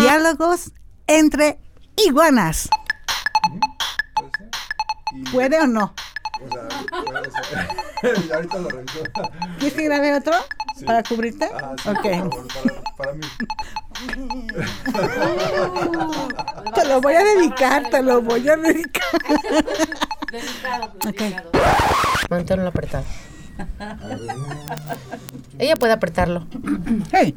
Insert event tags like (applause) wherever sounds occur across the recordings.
Diálogos entre iguanas. ¿Puede o no? O sea, puede ser. Y ahorita lo reviso. ¿Quieres que grabe otro? Sí. ¿Para cubrirte? Ah, sí, ok. por favor, para, para mí. (laughs) Te lo voy a dedicar, te lo voy a dedicar. Ok. Manténlo apretado. Ella puede apretarlo. Hey.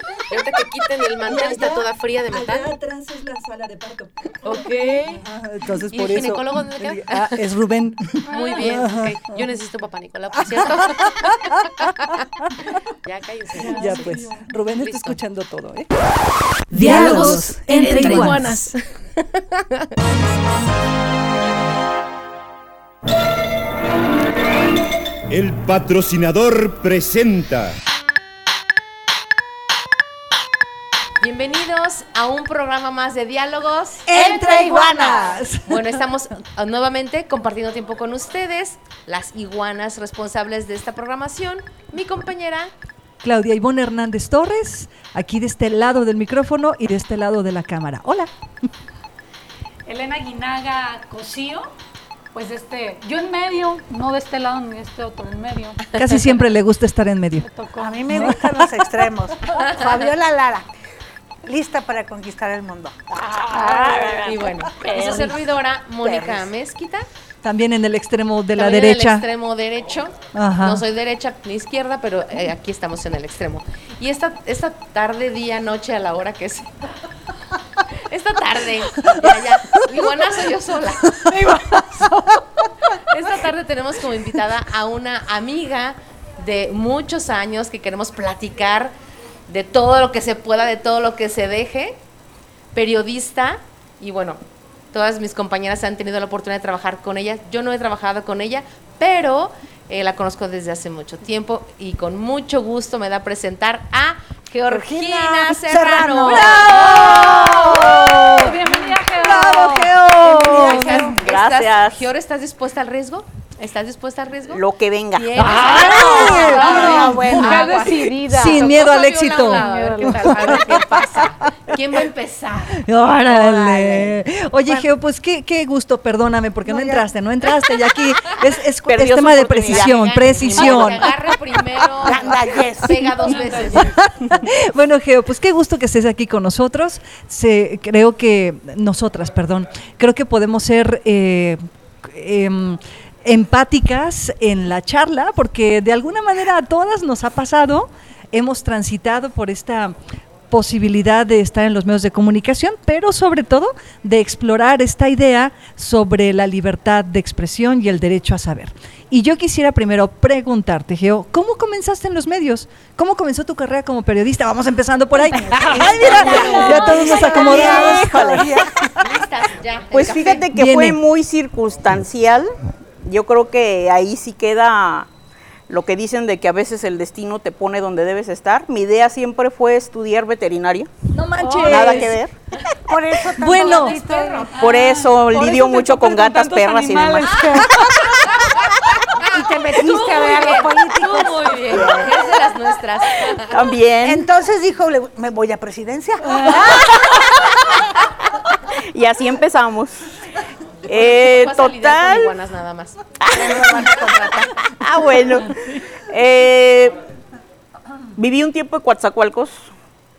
Ahorita que quiten el mantel, está toda fría de metal. atrás es la sala de parto. Ok. Ah, entonces ¿Y por el eso. ginecólogo dónde queda? Ah, es Rubén. Muy bien. ok. Yo necesito papá Nicolás, por cierto. (laughs) ya cállense. Ya pues. Rubén está Listo. escuchando todo, ¿eh? Diálogos entre iguanas. El patrocinador presenta. Bienvenidos a un programa más de diálogos Entre iguanas. Bueno, estamos uh, nuevamente compartiendo tiempo con ustedes, las iguanas responsables de esta programación, mi compañera Claudia Ivonne Hernández Torres, aquí de este lado del micrófono y de este lado de la cámara. Hola. Elena Guinaga Cosío, pues este, yo en medio, no de este lado ni de este otro, en medio. Casi siempre le gusta estar en medio. Me tocó. A mí me gustan los extremos. (laughs) Fabiola Lara, lista para conquistar el mundo. y bueno, (laughs) y su servidora Mónica. Mezquita. También en el extremo de la también en el derecha. extremo derecho. Ajá. No soy derecha ni izquierda, pero eh, aquí estamos en el extremo. Y esta, esta tarde, día, noche, a la hora que es. (laughs) Esta tarde, ya, ya, iguanazo yo sola. (laughs) Esta tarde tenemos como invitada a una amiga de muchos años que queremos platicar de todo lo que se pueda, de todo lo que se deje. Periodista y bueno, todas mis compañeras han tenido la oportunidad de trabajar con ella. Yo no he trabajado con ella, pero eh, la conozco desde hace mucho tiempo y con mucho gusto me da a presentar a Georgina Georgina Serrano. Serrano. Bienvenida, Geo. ¡Bravo, Geo! Bienvenida, Geo. Gracias. Geor, ¿estás dispuesta al riesgo? ¿Estás dispuesta al riesgo? Lo que venga. Ah, bueno. Mujer decidida. Sin miedo al éxito. A ver qué tal, a ver qué pasa. ¿Quién va a empezar? Órale. Oye, Geo, pues qué, qué gusto, perdóname, porque no, entraste, no entraste. Y aquí es, tema de precisión, precisión. que Agarre primero. Pega dos veces. (laughs) Bueno, Geo, pues qué gusto que estés aquí con nosotros. Se, creo que, nosotras, perdón, creo que podemos ser eh, em, empáticas en la charla, porque de alguna manera a todas nos ha pasado, hemos transitado por esta posibilidad de estar en los medios de comunicación, pero sobre todo de explorar esta idea sobre la libertad de expresión y el derecho a saber. Y yo quisiera primero preguntarte, Geo, ¿cómo comenzaste en los medios? ¿Cómo comenzó tu carrera como periodista? Vamos empezando por ahí. (laughs) Ay, mira, ya todos nos acomodamos. Pues fíjate que fue muy circunstancial. Yo creo que ahí sí queda lo que dicen de que a veces el destino te pone donde debes estar. Mi idea siempre fue estudiar veterinaria. No manches. Nada que ver. Por eso tanto Bueno. Por eso Por lidio eso mucho con gatas, perras y demás. (laughs) Y te metiste a ver a los políticos. Tú muy bien. Es de las nuestras. También. Entonces dijo, le- me voy a presidencia. (laughs) Y así empezamos. Eh, con total. iguanas nada más. (laughs) Ah, bueno. Eh, viví un tiempo en Coatzacoalcos.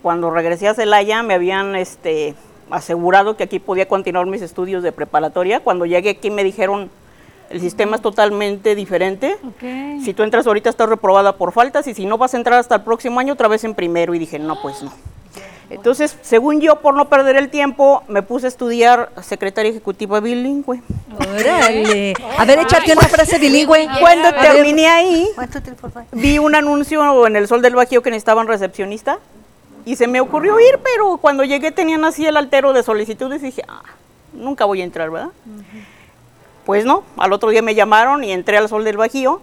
Cuando regresé a Celaya me habían este, asegurado que aquí podía continuar mis estudios de preparatoria. Cuando llegué aquí me dijeron, el sistema es totalmente diferente. Si tú entras ahorita estás reprobada por faltas y si no vas a entrar hasta el próximo año otra vez en primero. Y dije, no, pues no. Entonces, según yo, por no perder el tiempo, me puse a estudiar secretaria ejecutiva bilingüe. Órale. A ver, échate una frase bilingüe. (laughs) Cuando A ver. terminé ahí, vi un anuncio en el Sol del Bajío que necesitaban recepcionista y se me ocurrió ir, pero cuando llegué tenían así el altero de solicitudes y dije, ah, nunca voy a entrar, ¿verdad? Pues no, al otro día me llamaron y entré al Sol del Bajío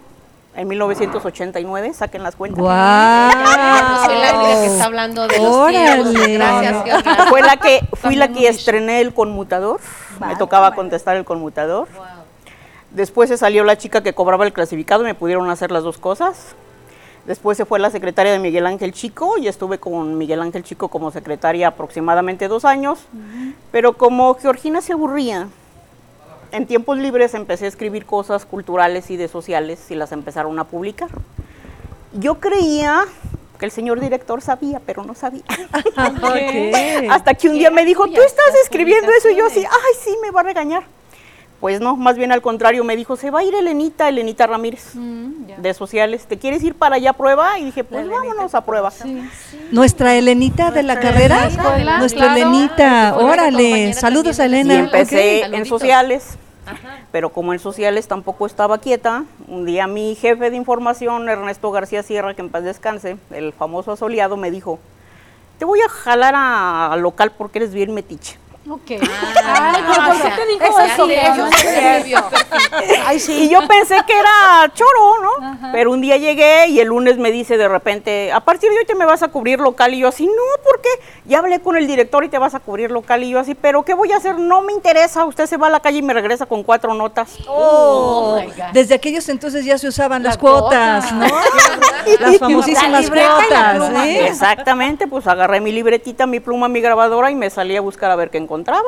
en 1989, saquen las cuentas. ¡Guau! No soy la única que está hablando de los tiempos. Órale. Gracias, Georgia. Fue la que, fui la que estrené el conmutador, me tocaba contestar el conmutador. Después se salió la chica que cobraba el clasificado y me pudieron hacer las dos cosas. Después se fue la secretaria de Miguel Ángel Chico y estuve con Miguel Ángel Chico como secretaria aproximadamente dos años. Pero como Georgina se aburría, en tiempos libres empecé a escribir cosas culturales y de sociales y las empezaron a publicar. Yo creía que el señor director sabía, pero no sabía. (laughs) Hasta que un día me dijo, tú estás escribiendo eso y yo así, publicaciones". ay, sí, me va a regañar. Pues no, más bien al contrario, me dijo, se va a ir Elenita, Elenita Ramírez, Mm, ya. de sociales. ¿Te quieres ir para allá a prueba? Y dije, pues vámonos a prueba. Nuestra Elenita de la carrera. Escuela, Nuestra claro. Elenita, órale. Saludos a también. Y Elena. empecé en sociales, Ajá. pero como en sociales tampoco estaba quieta, un día mi jefe de información, Ernesto García Sierra, que en paz descanse, el famoso asoleado, me dijo, te voy a jalar a, a local porque eres bien metiche. Ok. Ah, Ay, pero ¿por qué te dijo eso? Ay, sí. Y yo pensé que era choro, ¿no? Pero un día llegué y el lunes me dice de repente, a partir de hoy te me vas a cubrir local. Y yo así, no, ¿por qué? Ya hablé con el director y te vas a cubrir local. Y yo así, pero ¿qué voy a hacer? No me interesa. Usted se va a la calle y me regresa con cuatro notas. Oh, my God. Desde aquellos entonces ya se usaban las La cuotas, cuota. ¿no? (laughs) Las famosísimas La cuotas. ¿sí? Exactamente, pues agarré mi libretita, mi pluma, mi grabadora y me salí a buscar a ver qué encontraba.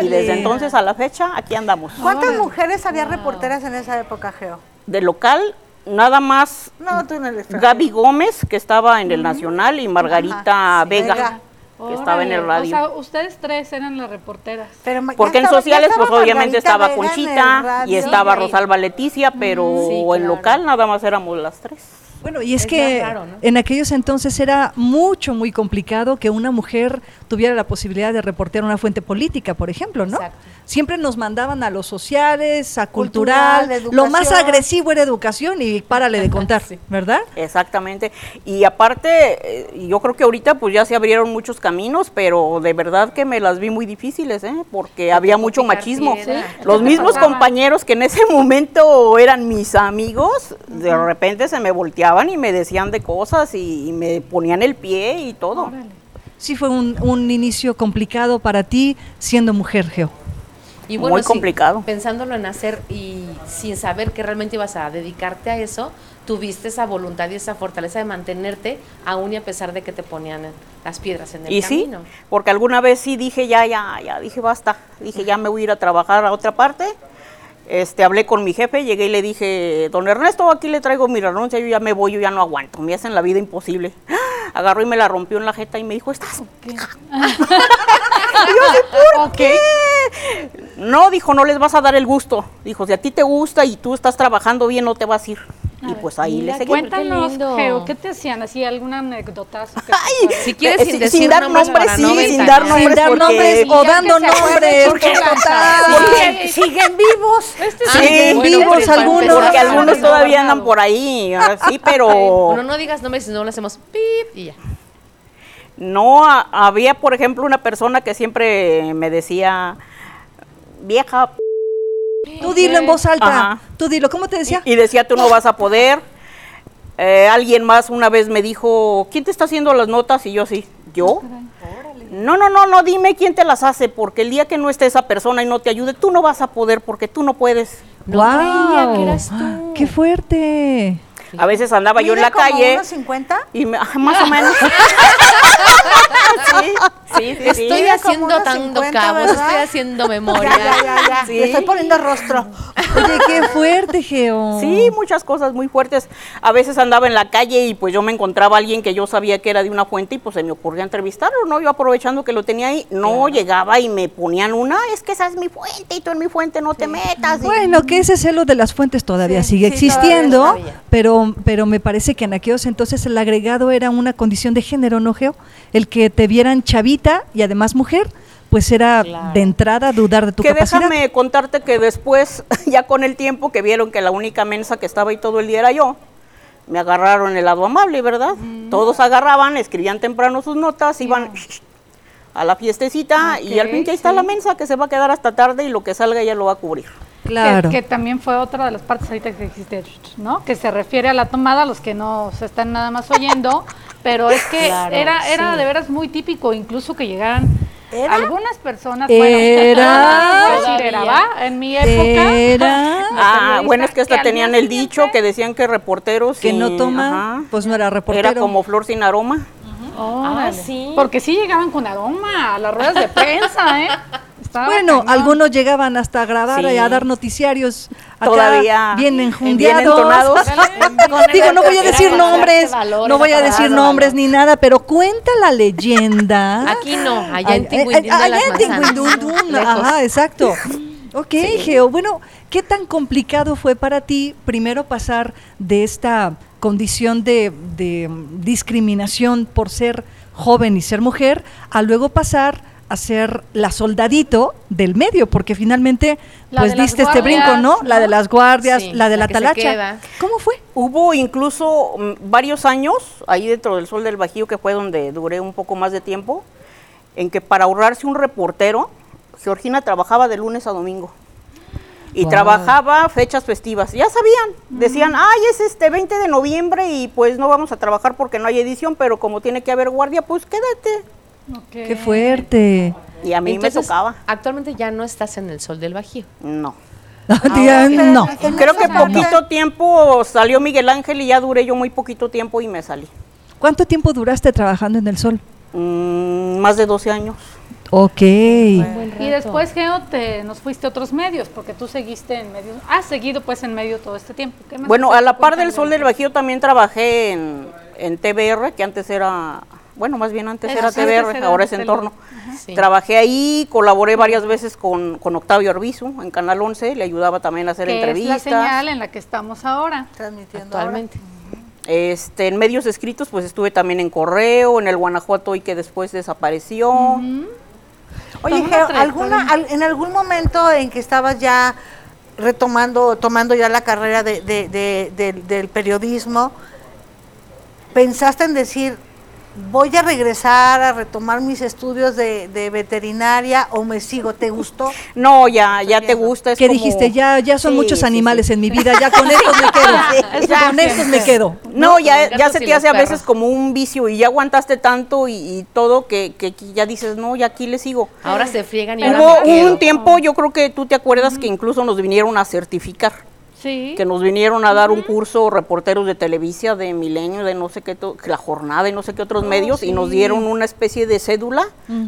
Y desde entonces a la fecha, aquí andamos. ¿Cuántas mujeres había reporteras en esa época, Geo? De local, nada más No, tú en el. Gaby Gómez, que estaba en el Nacional, y Margarita Ajá, sí, Vega, Vega. que estaba en el radio. O sea, ustedes tres eran las reporteras. Pero Porque en estaba- sociales, pues obviamente estaba Vega Conchita y estaba. Rosalba Leticia, pero Sí, en claro. local nada más éramos las tres. Bueno, y es, Es que más raro, ¿no? en aquellos entonces era mucho, muy complicado que una mujer tuviera la posibilidad de reportear una fuente política, por ejemplo, ¿no? Exacto. Siempre nos mandaban a los sociales, a Cultural, cultural, lo más agresivo era educación y párale de contar, (laughs) ¿verdad? Exactamente. Y aparte, eh, yo creo que ahorita pues ya se abrieron muchos caminos, pero de verdad que me las vi muy difíciles, ¿eh? Porque había mucho machismo. Los ¿Qué te mismos compañeros que en ese (laughs) momento eran mis amigos, de repente se me y me decían de cosas y, y me ponían el pie y todo. Sí fue un, un inicio complicado para ti siendo mujer, Geo. Y Muy sí, complicado. pensándolo en hacer y sin saber que realmente ibas a dedicarte a eso, tuviste esa voluntad y esa fortaleza de mantenerte aún y a pesar de que te ponían las piedras en el Y sí, camino. porque alguna vez sí dije ya, ya, ya, dije basta, dije ya me voy a ir a trabajar a otra parte. Este, hablé con mi jefe, llegué y le dije, don Ernesto, aquí le traigo mi renuncia, yo ya me voy, yo ya no aguanto, me hacen la vida imposible. (gasps) Agarró y me la rompió en la jeta y me dijo, estás... Ok. (laughs) No, dijo, no les vas a dar el gusto. Dijo, si a ti te gusta y tú estás trabajando bien, no te vas a ir. Y pues ahí le seguí. Cuéntanos. Geo, ¿qué te hacían? ¿Así alguna (laughs) Ay, pasara? Si quieres sin sin- decir sin dar nombres sí, no sin dar nombres. Sin dar porque- nombres Y o dando nombres. porque. Porque- Siguen vivos. Este Ah, Sí, Siguen bueno, vivos algunos. empezar, Porque algunos todavía andan por ahí, ah, sí, pero Bueno, no digas nombres, si no le hacemos pip y ya. no ha- había, por ejemplo, una persona que siempre me decía, vieja, p-", Tú dilo en voz alta. Ajá. Tú dilo, ¿cómo te decía? y decía, tú no vas a poder. Eh, alguien más una vez me dijo, ¿quién te está haciendo las notas? Y yo así, ¿yo? No, no, no, no, dime quién te las hace, porque el día que no esté esa persona y no te ayude, tú no vas a poder, porque tú no puedes. No creía que eras tú. ¡Qué fuerte! A veces andaba yo en la como calle unos 50. y me- ah, más o menos. (laughs) sí, sí, sí, sí. Estoy haciendo tanto 50, cabos, ¿verdad? estoy haciendo memoria. Ya, ya, ya, ya. Sí. Le estoy poniendo rostro. Oye, qué fuerte, Geo. Sí, muchas cosas muy fuertes. A veces andaba en la calle y pues yo me encontraba a alguien que yo sabía que era de una fuente y pues se me ocurría entrevistarlo, ¿no? Yo aprovechando que lo tenía ahí, no llegaba y me ponían una, es que esa es mi fuente y tú en mi fuente no te metas. y- Bueno, que ese celo de las fuentes todavía Sí, sigue sí, existiendo, todavía, todavía. Pero pero me parece que en aquellos entonces el agregado era una condición de género, ¿no, Geo? El que te vieran chavita y además mujer, pues era Claro. de entrada dudar de tu que capacidad. déjame contarte que después, (laughs) ya con el tiempo que vieron que la única mensa que estaba ahí todo el día era yo, me agarraron el lado amable, ¿verdad? Todos agarraban, escribían temprano sus notas, iban a la fiestecita y al fin que ahí está la mensa que se va a quedar hasta tarde y lo que salga ella lo va a cubrir. Claro. Que, que también fue otra de las partes ahorita que dijiste, ¿no? Que se refiere a la tomada, los que no se están nada más oyendo, pero es que Claro, era, era sí. de veras muy típico, incluso que llegaran ¿Era? algunas personas, Era. bueno, decir, era, ¿va? en mi época. Era (laughs) Ah, bueno, es que hasta que tenían el dicho que decían que reporteros que no y- toma, ajá, pues no era reportero. era como flor sin aroma. Ah, sí. Porque sí llegaban con aroma a las ruedas de prensa, ¿eh? Estaba Bueno, cañón. algunos llegaban hasta a grabar Sí. y a dar noticiarios acá Todavía bien bien enjundiados. entonados. (laughs) Digo, no voy a decir nombres, valor, no voy a decir nombres valor. ni nada, pero cuenta la leyenda. (laughs) Aquí no, allá en Ay, Tinguindín de allá en. Tinguindundún. Ajá, exacto. Ok, Geo. Bueno, ¿qué tan complicado fue para ti primero pasar de esta condición de, de discriminación por ser joven y ser mujer a luego pasar a ser la soldadito del medio? Porque finalmente, La pues diste este brinco, ¿no? La de las guardias, Sí, la de la, talacha. ¿Cómo fue? Hubo incluso mm, varios años ahí dentro del Sol del Bajío, que fue donde duré un poco más de tiempo, en que para ahorrarse un reportero, Georgina trabajaba de lunes a domingo. Y Wow. trabajaba fechas festivas. Ya sabían, decían, ay, es este 20 de noviembre y pues no vamos a trabajar porque no hay edición, pero como tiene que haber guardia, pues quédate. Qué fuerte. Y a mí Entonces, me tocaba. Actualmente ya no estás en el sol del Bajío. No. (laughs) No. Creo que poquito tiempo salió Miguel Ángel y ya duré yo muy poquito tiempo y me salí. ¿Cuánto tiempo duraste trabajando en el sol? Mm, más de 12 años. Ok. Y después, Geo, te, nos fuiste a otros medios, porque tú seguiste en medios, has seguido pues en medio todo este tiempo. ¿Qué más Bueno, a la par del. Sol del Bajío también trabajé en, en TBR, que antes era, bueno, más bien antes Era- era antes TBR, era ahora es Entorno. Sí. Trabajé ahí, colaboré varias veces con, con Octavio Arbizu en Canal 11, le ayudaba también a hacer Que es entrevistas. la señal en la que estamos ahora. Transmitiendo ahora. Actualmente. Este, en medios escritos, pues estuve también en Correo, en el Guanajuato y que después desapareció. Oye. ¿alguna, al- ¿en algún momento en que estabas ya retomando, tomando ya la carrera de, de- de- del- del periodismo, pensaste en decir, voy a regresar a retomar mis estudios de, de veterinaria o me sigo? ¿Te gustó? (laughs) No, ya, ya te gusta. Es ¿Qué como- dijiste? Ya, ya son Sí, muchos sí, animales sí. en mi vida, ya con estos me (laughs) quedo. con estos me quedo. No, ya, ya se te hace a veces como un vicio y ya aguantaste tanto y, y todo que, que aquí ya dices, no, ya aquí le sigo. Ahora se friegan y ahora Hubo me quedo. un tiempo, yo creo que tú te acuerdas que incluso nos vinieron a certificar, Sí. que nos vinieron a dar un curso reporteros de Televisa, de Milenio, de no sé qué, La Jornada y no sé qué otros medios, y nos dieron una especie de cédula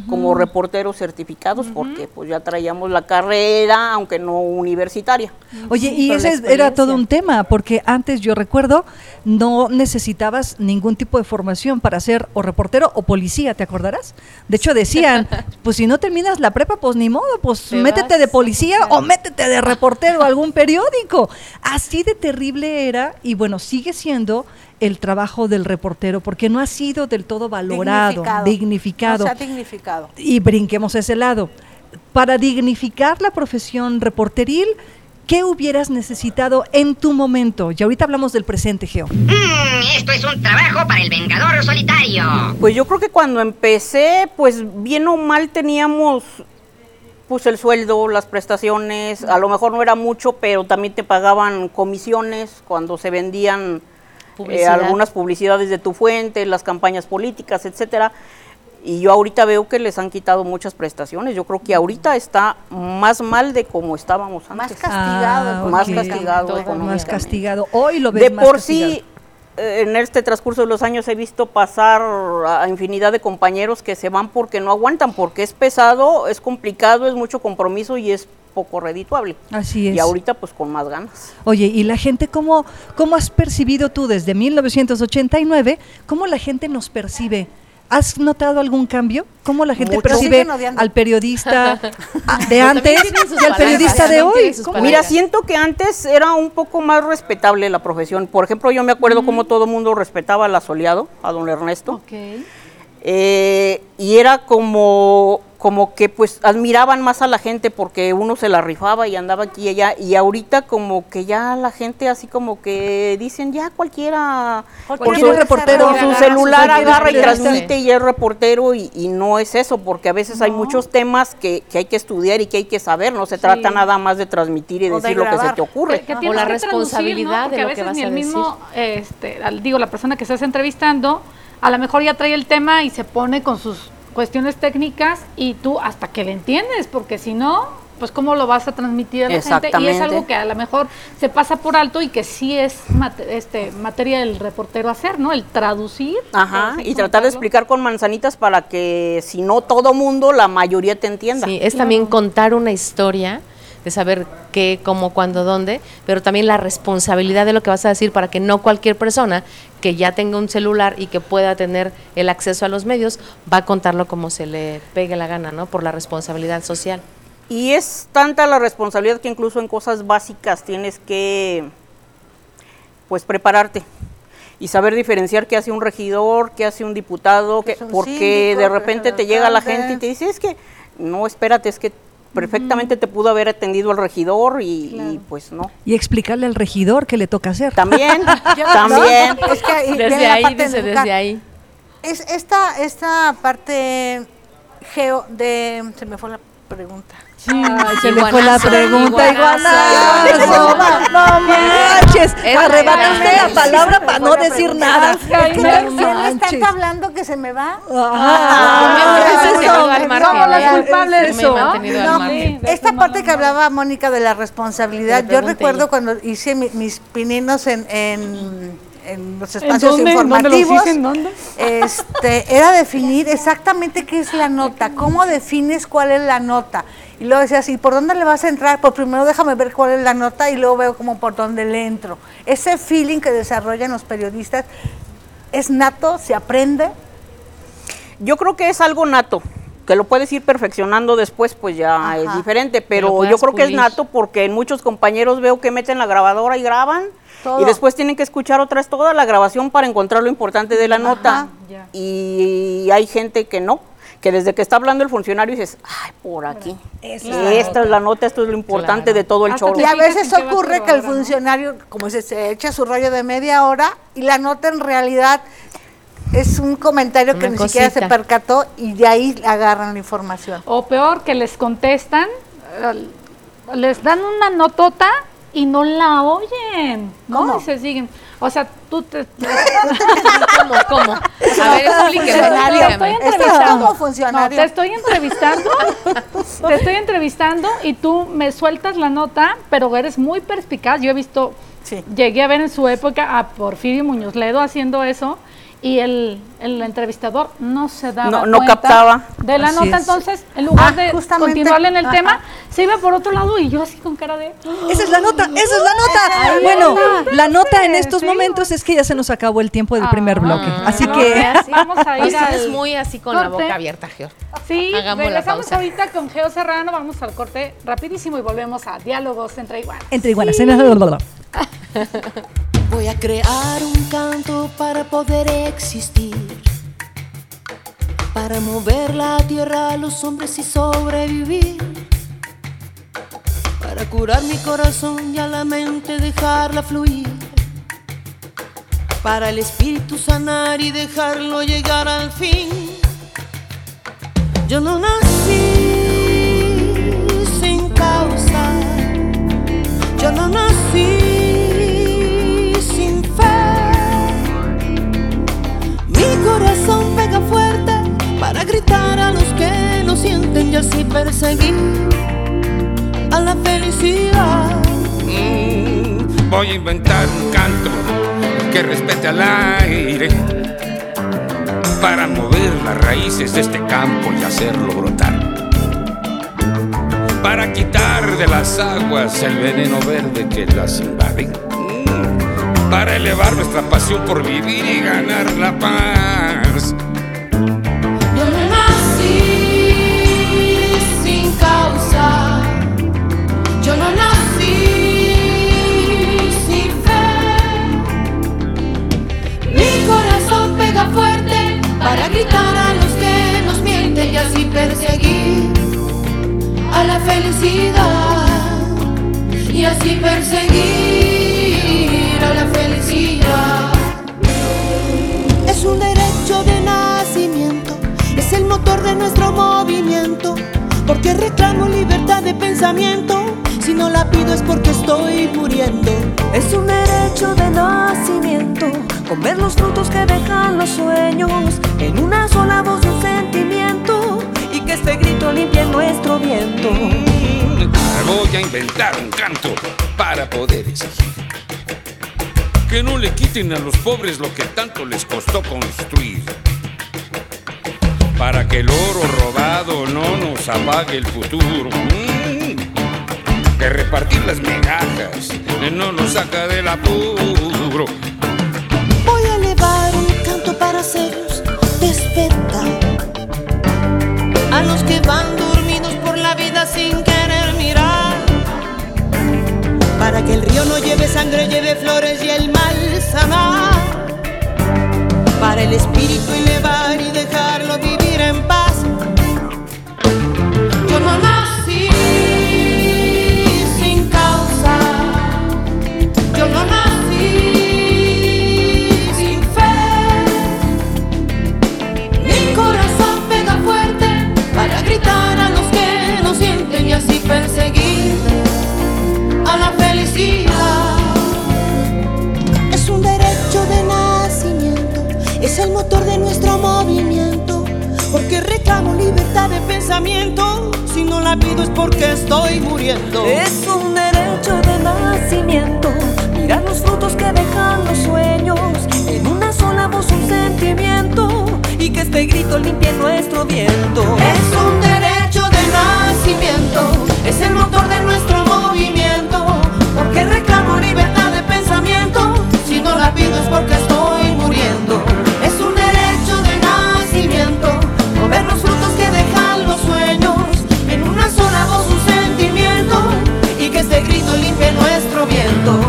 como reporteros certificados, porque pues ya traíamos la carrera, aunque no universitaria. Oye, y ese es- era todo un tema, porque antes yo recuerdo, no necesitabas ningún tipo de formación para ser o reportero o policía, ¿te acordarás? De hecho decían, (laughs) pues si no terminas la prepa, pues ni modo, pues Te métete vas, de policía o métete de reportero a algún periódico. Así de terrible era, y bueno, sigue siendo el trabajo del reportero, porque no ha sido del todo valorado, dignificado. No se ha dignificado. y brinquemos a ese lado. Para dignificar la profesión reporteril, ¿qué hubieras necesitado en tu momento? Y ahorita hablamos del presente, Geo. Mm, esto es un trabajo para el Vengador Solitario. Pues yo creo que cuando empecé, pues bien o mal teníamos pues el sueldo, las prestaciones, a lo mejor no era mucho, pero también te pagaban comisiones cuando se vendían eh, algunas publicidades de tu fuente, las campañas políticas, etcétera. Y yo ahorita veo que les han quitado muchas prestaciones. Yo creo que ahorita está más mal de como estábamos Más antes. castigado. Ah, Más castigado Más económicamente. castigado. Hoy lo ves De más por castigado. sí, en este transcurso de los años he visto pasar a infinidad de compañeros que se van porque no aguantan, porque es pesado, es complicado, es mucho compromiso y es poco redituable. Así es. Y ahorita pues con más ganas. Oye, ¿y la gente cómo, cómo has percibido tú desde 1989? ¿Cómo la gente nos percibe? ¿Has notado algún cambio? ¿Cómo la gente Mucho. percibe al periodista (laughs) de antes y al periodista de hoy? Mira, siento que antes era un poco más respetable la profesión. Por ejemplo, yo me acuerdo cómo todo el mundo respetaba a la Soleado, a don Ernesto. Ok. Eh, y era como como que pues admiraban más a la gente porque uno se la rifaba y andaba aquí y allá. Y ahorita como que ya la gente así como que dicen ya cualquiera por Cualquiera su, puede reportero. por su celular su- agarra y transmite y es reportero y, y no es eso porque a veces hay muchos temas que, que hay que estudiar y que hay que saber no se trata nada más de transmitir y O de decir lo que se te ocurre. Que- que O la responsabilidad ¿no? de lo a que vas ni a el mismo, este, al- digo, la persona que estás entrevistando, a lo mejor ya trae el tema y se pone con sus cuestiones técnicas y tú hasta que le entiendes, porque si no, pues cómo lo vas a transmitir a la gente y es algo que a lo mejor se pasa por alto y que sí es mate- este, materia del reportero hacer, ¿no? El traducir. Ajá, y tratar contarlo. de explicar con manzanitas para que si no todo mundo, la mayoría te entienda. Sí, es también contar una historia, de saber qué, cómo, cuándo, dónde, pero también la responsabilidad de lo que vas a decir para que no cualquier persona que ya tenga un celular y que pueda tener el acceso a los medios va a contarlo como se le pegue la gana, ¿no? Por la responsabilidad social. Y es tanta la responsabilidad que incluso en cosas básicas tienes que pues prepararte y saber diferenciar qué hace un regidor, qué hace un diputado, ¿Qué que, es un porque síndico, de repente te llega la gente y te dice, es que no, espérate, es que perfectamente te pudo haber atendido el regidor y, y, pues no. Y explicarle al regidor qué le toca hacer. También, (laughs) Yo- también. Es que Desde ahí, de desde ahí. Es esta, esta parte geo de. Se me fue la pregunta. Ay, se le fue la pregunta, iguanazo. iguanazo. (laughs) No manches, la palabra para no decir nada. Es que tanto hablando que se me va. Ah, me. Me esta parte no, que no. hablaba Mónica de la responsabilidad, yo recuerdo cuando hice mi- mis pininos en, en, los espacios dónde? ¿En dónde los informativos? ¿En dónde? Este, era definir exactamente qué es la nota, cómo defines cuál es la nota. Y luego decías, ¿y por dónde le vas a entrar? Pues primero déjame ver cuál es la nota y luego veo como por dónde le entro. Ese feeling que desarrollan los periodistas es nato, se aprende. Yo creo que es algo nato, que lo puedes ir perfeccionando después, pues ya Ajá. es diferente, pero yo creo que es nato porque en muchos compañeros veo que meten la grabadora y graban Todo. y después tienen que escuchar otra vez toda la grabación para encontrar lo importante de la nota. Y hay gente que no, que desde que está hablando el funcionario dices, ay, por aquí. Esta es la nota, esto es lo importante Claro. de todo el Hasta choro. Y a veces ocurre que el funcionario, como dice, se echa su rollo de media hora y la nota en realidad es un comentario que ni siquiera se percató y de ahí agarran la información. O peor, que les contestan, eh, les dan una notota y no la oyen. ¿no? ¿Cómo? Y se siguen. O sea, tú te... (laughs) ¿Cómo? ¿Cómo? A ver, explíqueme. Estoy entrevistando. No, te estoy entrevistando. te estoy entrevistando y tú me sueltas la nota, pero eres muy perspicaz. Yo he visto, Sí. llegué a ver en su época a Porfirio Muñoz Ledo haciendo eso y el, el entrevistador no se daba No- no cuenta captaba. de la Así nota. es. Entonces, en lugar Ah, de continuarle en el Ajá. tema, se iba por otro lado y yo así con cara de... Esa es la nota, esa es la nota. Bueno, la nota en estos momentos es que ya se nos acabó el tiempo del primer bloque. Así no, que ya, sí, vamos a (laughs) ir Estás al muy así con la boca abierta, Geo. Sí, Hagamos la regresamos pausa. ahorita con Geo Serrano, vamos al corte rapidísimo y volvemos a diálogos entre iguales. entre iguanas. (laughs) Voy a crear un canto para poder existir. Para mover la tierra a los hombres y sobrevivir. Para curar mi corazón y a la mente dejarla fluir. Para el espíritu sanar y dejarlo llegar al fin. Yo no nací sin causa. Yo no nací así perseguir a la felicidad. Mm, voy a inventar un canto que respete al aire para mover las raíces de este campo y hacerlo brotar. Para quitar de las aguas el veneno verde que las invade. Mm, Para elevar nuestra pasión por vivir y ganar la paz. para gritar a los que nos mienten y así perseguir a la felicidad y así perseguir a la felicidad. Es un derecho de nacimiento, es el motor de nuestro movimiento, porque reclamo libertad de pensamiento, si no la pido es porque estoy muriendo. Es un derecho de nacimiento, comer los frutos que dejan los sueños, en una sola voz de un sentimiento, y que este grito limpie nuestro viento. Voy a inventar un canto para poder exigir que no le quiten a los pobres lo que tanto les costó construir. Para que el oro robado no nos apague el futuro. Repartir las migajas no nos saca del apuro. Voy a elevar un canto para hacerlos despertar. A los que van dormidos por la vida sin querer mirar. Para que el río no lleve sangre, lleve flores y el mal sanar. Para el espíritu elevar y dejarlo vivir en paz. Es un derecho de nacimiento, es el motor de nuestro movimiento. Porque reclamo libertad de pensamiento. Si no la pido es porque estoy muriendo. Es un derecho de nacimiento, mirar los frutos que dejan los sueños, en una sola voz un sentimiento, y que este grito limpie nuestro viento. Es un derecho de nacimiento, es el motor de nuestro. Porque reclamo libertad de pensamiento, si no la pido es porque estoy muriendo. Es un derecho de nacimiento, mover los frutos que dejan los sueños, en una sola voz un sentimiento, y que este grito limpie nuestro viento.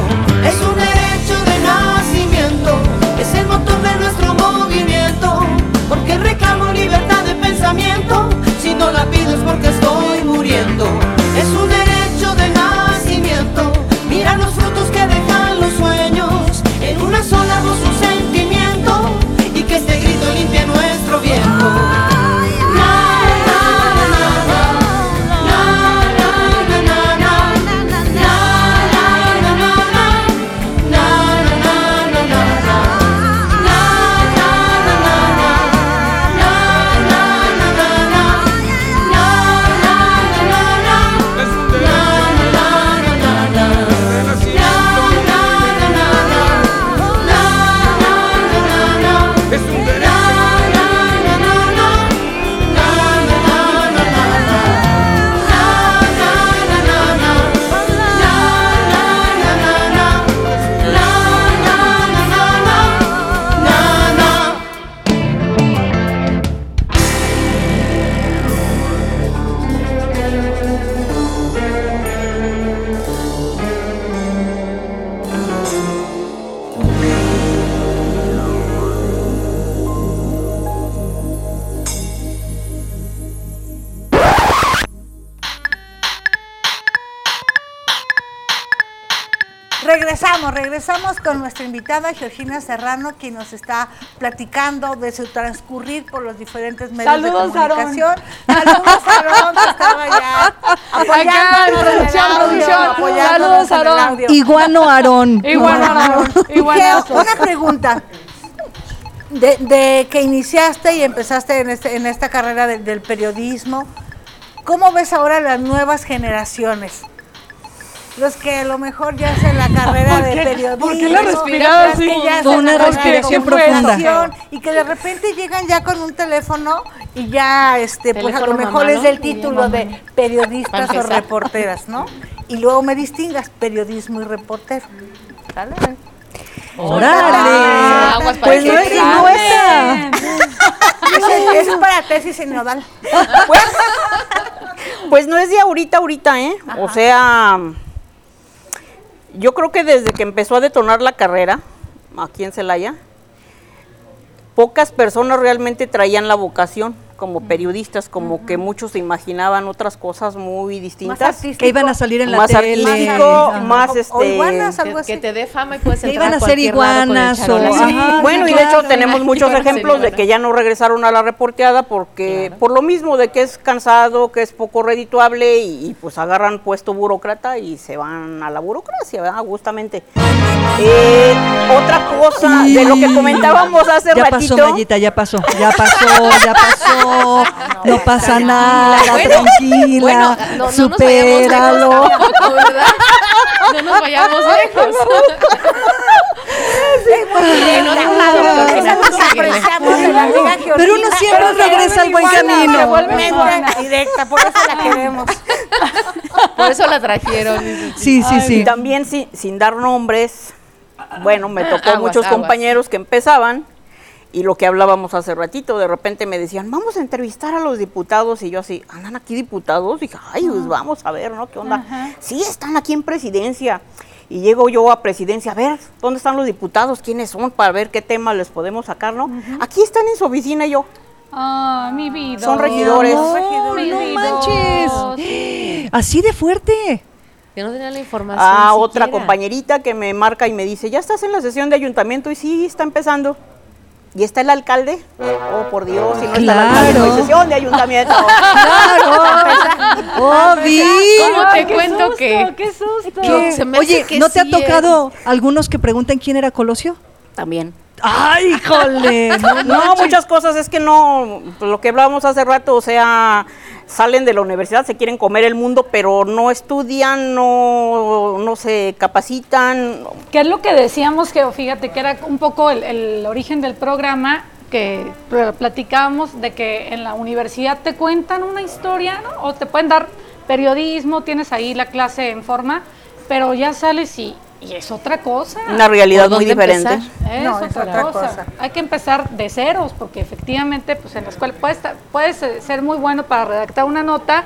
Es un derecho de nacimiento, es el motor de nuestro movimiento, porque reclamo libertad de pensamiento, si no la pido nuestra invitada Georgina Serrano, quien nos está platicando de su transcurrir por los diferentes medios Saludos, de comunicación. Saludos, Aarón, que estaba en el producción, audio, producción. apoyándonos Saludos, Aarón. Iguano Aarón. (laughs) Igual, Aarón, una pregunta. De, de que iniciaste y empezaste en, este, en esta carrera de- del periodismo, ¿cómo ves ahora las nuevas generaciones? Los que a lo mejor ya hacen la carrera ¿Por de periodismo. ¿Por qué la respirada que así? ya Fue hacen una respiración profunda. Y que de repente llegan ya con un teléfono y ya, este, pues a lo mejor mamá, es ¿no? del título de periodistas o reporteras, ¿no? Y luego me distingas periodismo y reportero. ¿Sale? ¡Órale! Aguas para Pues no es Eso (laughs) es para tesis sinodal. (laughs) Pues no es de ahorita, ahorita, ¿eh? O sea, yo creo que desde que empezó a detonar la carrera, aquí en Celaya, pocas personas realmente traían la vocación. Como periodistas, como que muchos se imaginaban otras cosas muy distintas. artístico. Que iban a salir en la más tele. artístico, Ajá. más o este iguanas, algo Que, así. que te dé fama y puedes Que entrar iban a ser iguanas o- ajá. bueno, y de claro. hecho tenemos muchos ejemplos de que ya no regresaron a la reporteada porque por lo mismo de que es cansado, que es poco redituable y, y, pues agarran puesto burócrata y se van a la burocracia, ¿verdad? Justamente. Eh, otra cosa de lo que comentábamos hace Ya ratito. pasó, Mayita, ya pasó, ya pasó, ya pasó. No pasa nada, tranquila, Bueno, no, no nos supéralo. No nos vayamos lejos. en otro lado, porque Nosotros no Georgina. Pero uno siempre regresa al buen camino. directa, por eso la queremos. Por eso la trajeron. Sí, sí, Y sí. también sin, sin dar nombres, bueno, me tocó Aguas, muchos aguas. compañeros que empezaban y lo que hablábamos hace ratito, de repente me decían, vamos a entrevistar a los diputados y yo así, ¿andan aquí diputados? Y dije, ay, pues vamos a ver, ¿no? ¿Qué onda? Sí, están aquí en presidencia. Y llego yo a presidencia, a ver, ¿dónde están los diputados? ¿Quiénes son? Para ver qué temas les podemos sacar, ¿no? Aquí están en su oficina y yo. Ah, mi vida. Son regidores. No, Mi no vida. manches. Así de fuerte. Yo no tenía la información. A otra compañerita que me marca y me dice, ¿ya estás en la sesión de ayuntamiento? Y sí, está empezando. ¿Y está el alcalde? Oh, por Dios, si no está el alcalde, no hay Claro. sesión de ayuntamiento. (laughs) Oh, vi. ¿Cómo Ay, te qué cuento susto, que qué susto. ¿Qué? Se me hace Oye, que ¿no te ha tocado algunos que preguntan quién era Colosio? También. ¡Ay, híjole! (laughs) No, muchas cosas es que no, lo que hablábamos hace rato, o sea, salen de la universidad, se quieren comer el mundo, pero no estudian, no, no se capacitan. ¿Qué es lo que decíamos, que fíjate, que era un poco el, el origen del programa, que pl- platicábamos de que en la universidad te cuentan una historia, ¿no? O te pueden dar periodismo, tienes ahí la clase en forma, pero ya sales y, y es otra cosa. Una realidad ¿Por muy diferente. empezar? Es, No, es otra, cosa. cosa. Hay que empezar de ceros, porque efectivamente, pues en la escuela puedes, estar- puedes ser muy bueno para redactar una nota,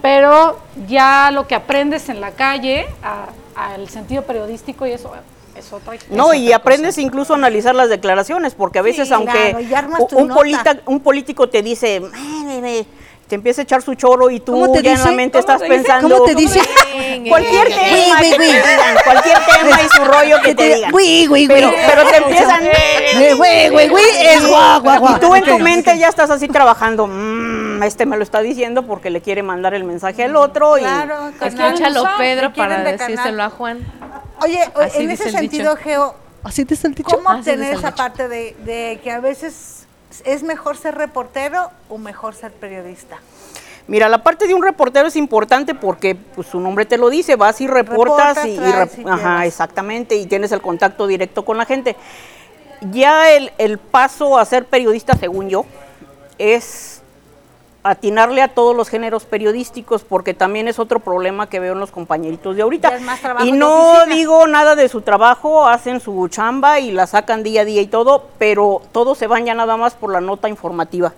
pero ya lo que aprendes en la calle, a- al sentido periodístico y eso es otra No, es y otra aprendes incluso a analizar las declaraciones, porque a veces Sí, aunque claro, y un, polita- un político te dice, "Me, me, me", te empieza a echar su choro y tú ¿Cómo te ya en dice? la mente ¿Cómo estás te dice? pensando ¿Cómo te dice? (laughs) cualquier tema güey, que güey. te digan, cualquier tema y su rollo que te digan. Güey, güey, güey. Pero, pero te empiezan (laughs) Güey, güey, güey, es guau, guau, guau. y tú en tu mente ya estás así trabajando, "Mm, este me lo está diciendo porque le quiere mandar el mensaje al otro y Claro, Escúchalo. Pedro, para decírselo a Juan. Oye, Así en ese sentido, dicho. Geo, ¿Así te está el dicho? ¿cómo obtener esa dicho. parte de, de que a veces es mejor ser reportero o mejor ser periodista? Mira, la parte de un reportero es importante porque pues, su nombre te lo dice, vas y reportas Reportas, y, rep- ajá, exactamente, y tienes el contacto directo con la gente. Ya el, el paso a ser periodista, según yo, es atinarle a todos los géneros periodísticos, porque también es otro problema que veo en los compañeritos de ahorita. Y no digo nada de su trabajo, hacen su chamba y la sacan día a día y todo, pero todos se van ya nada más por la nota informativa.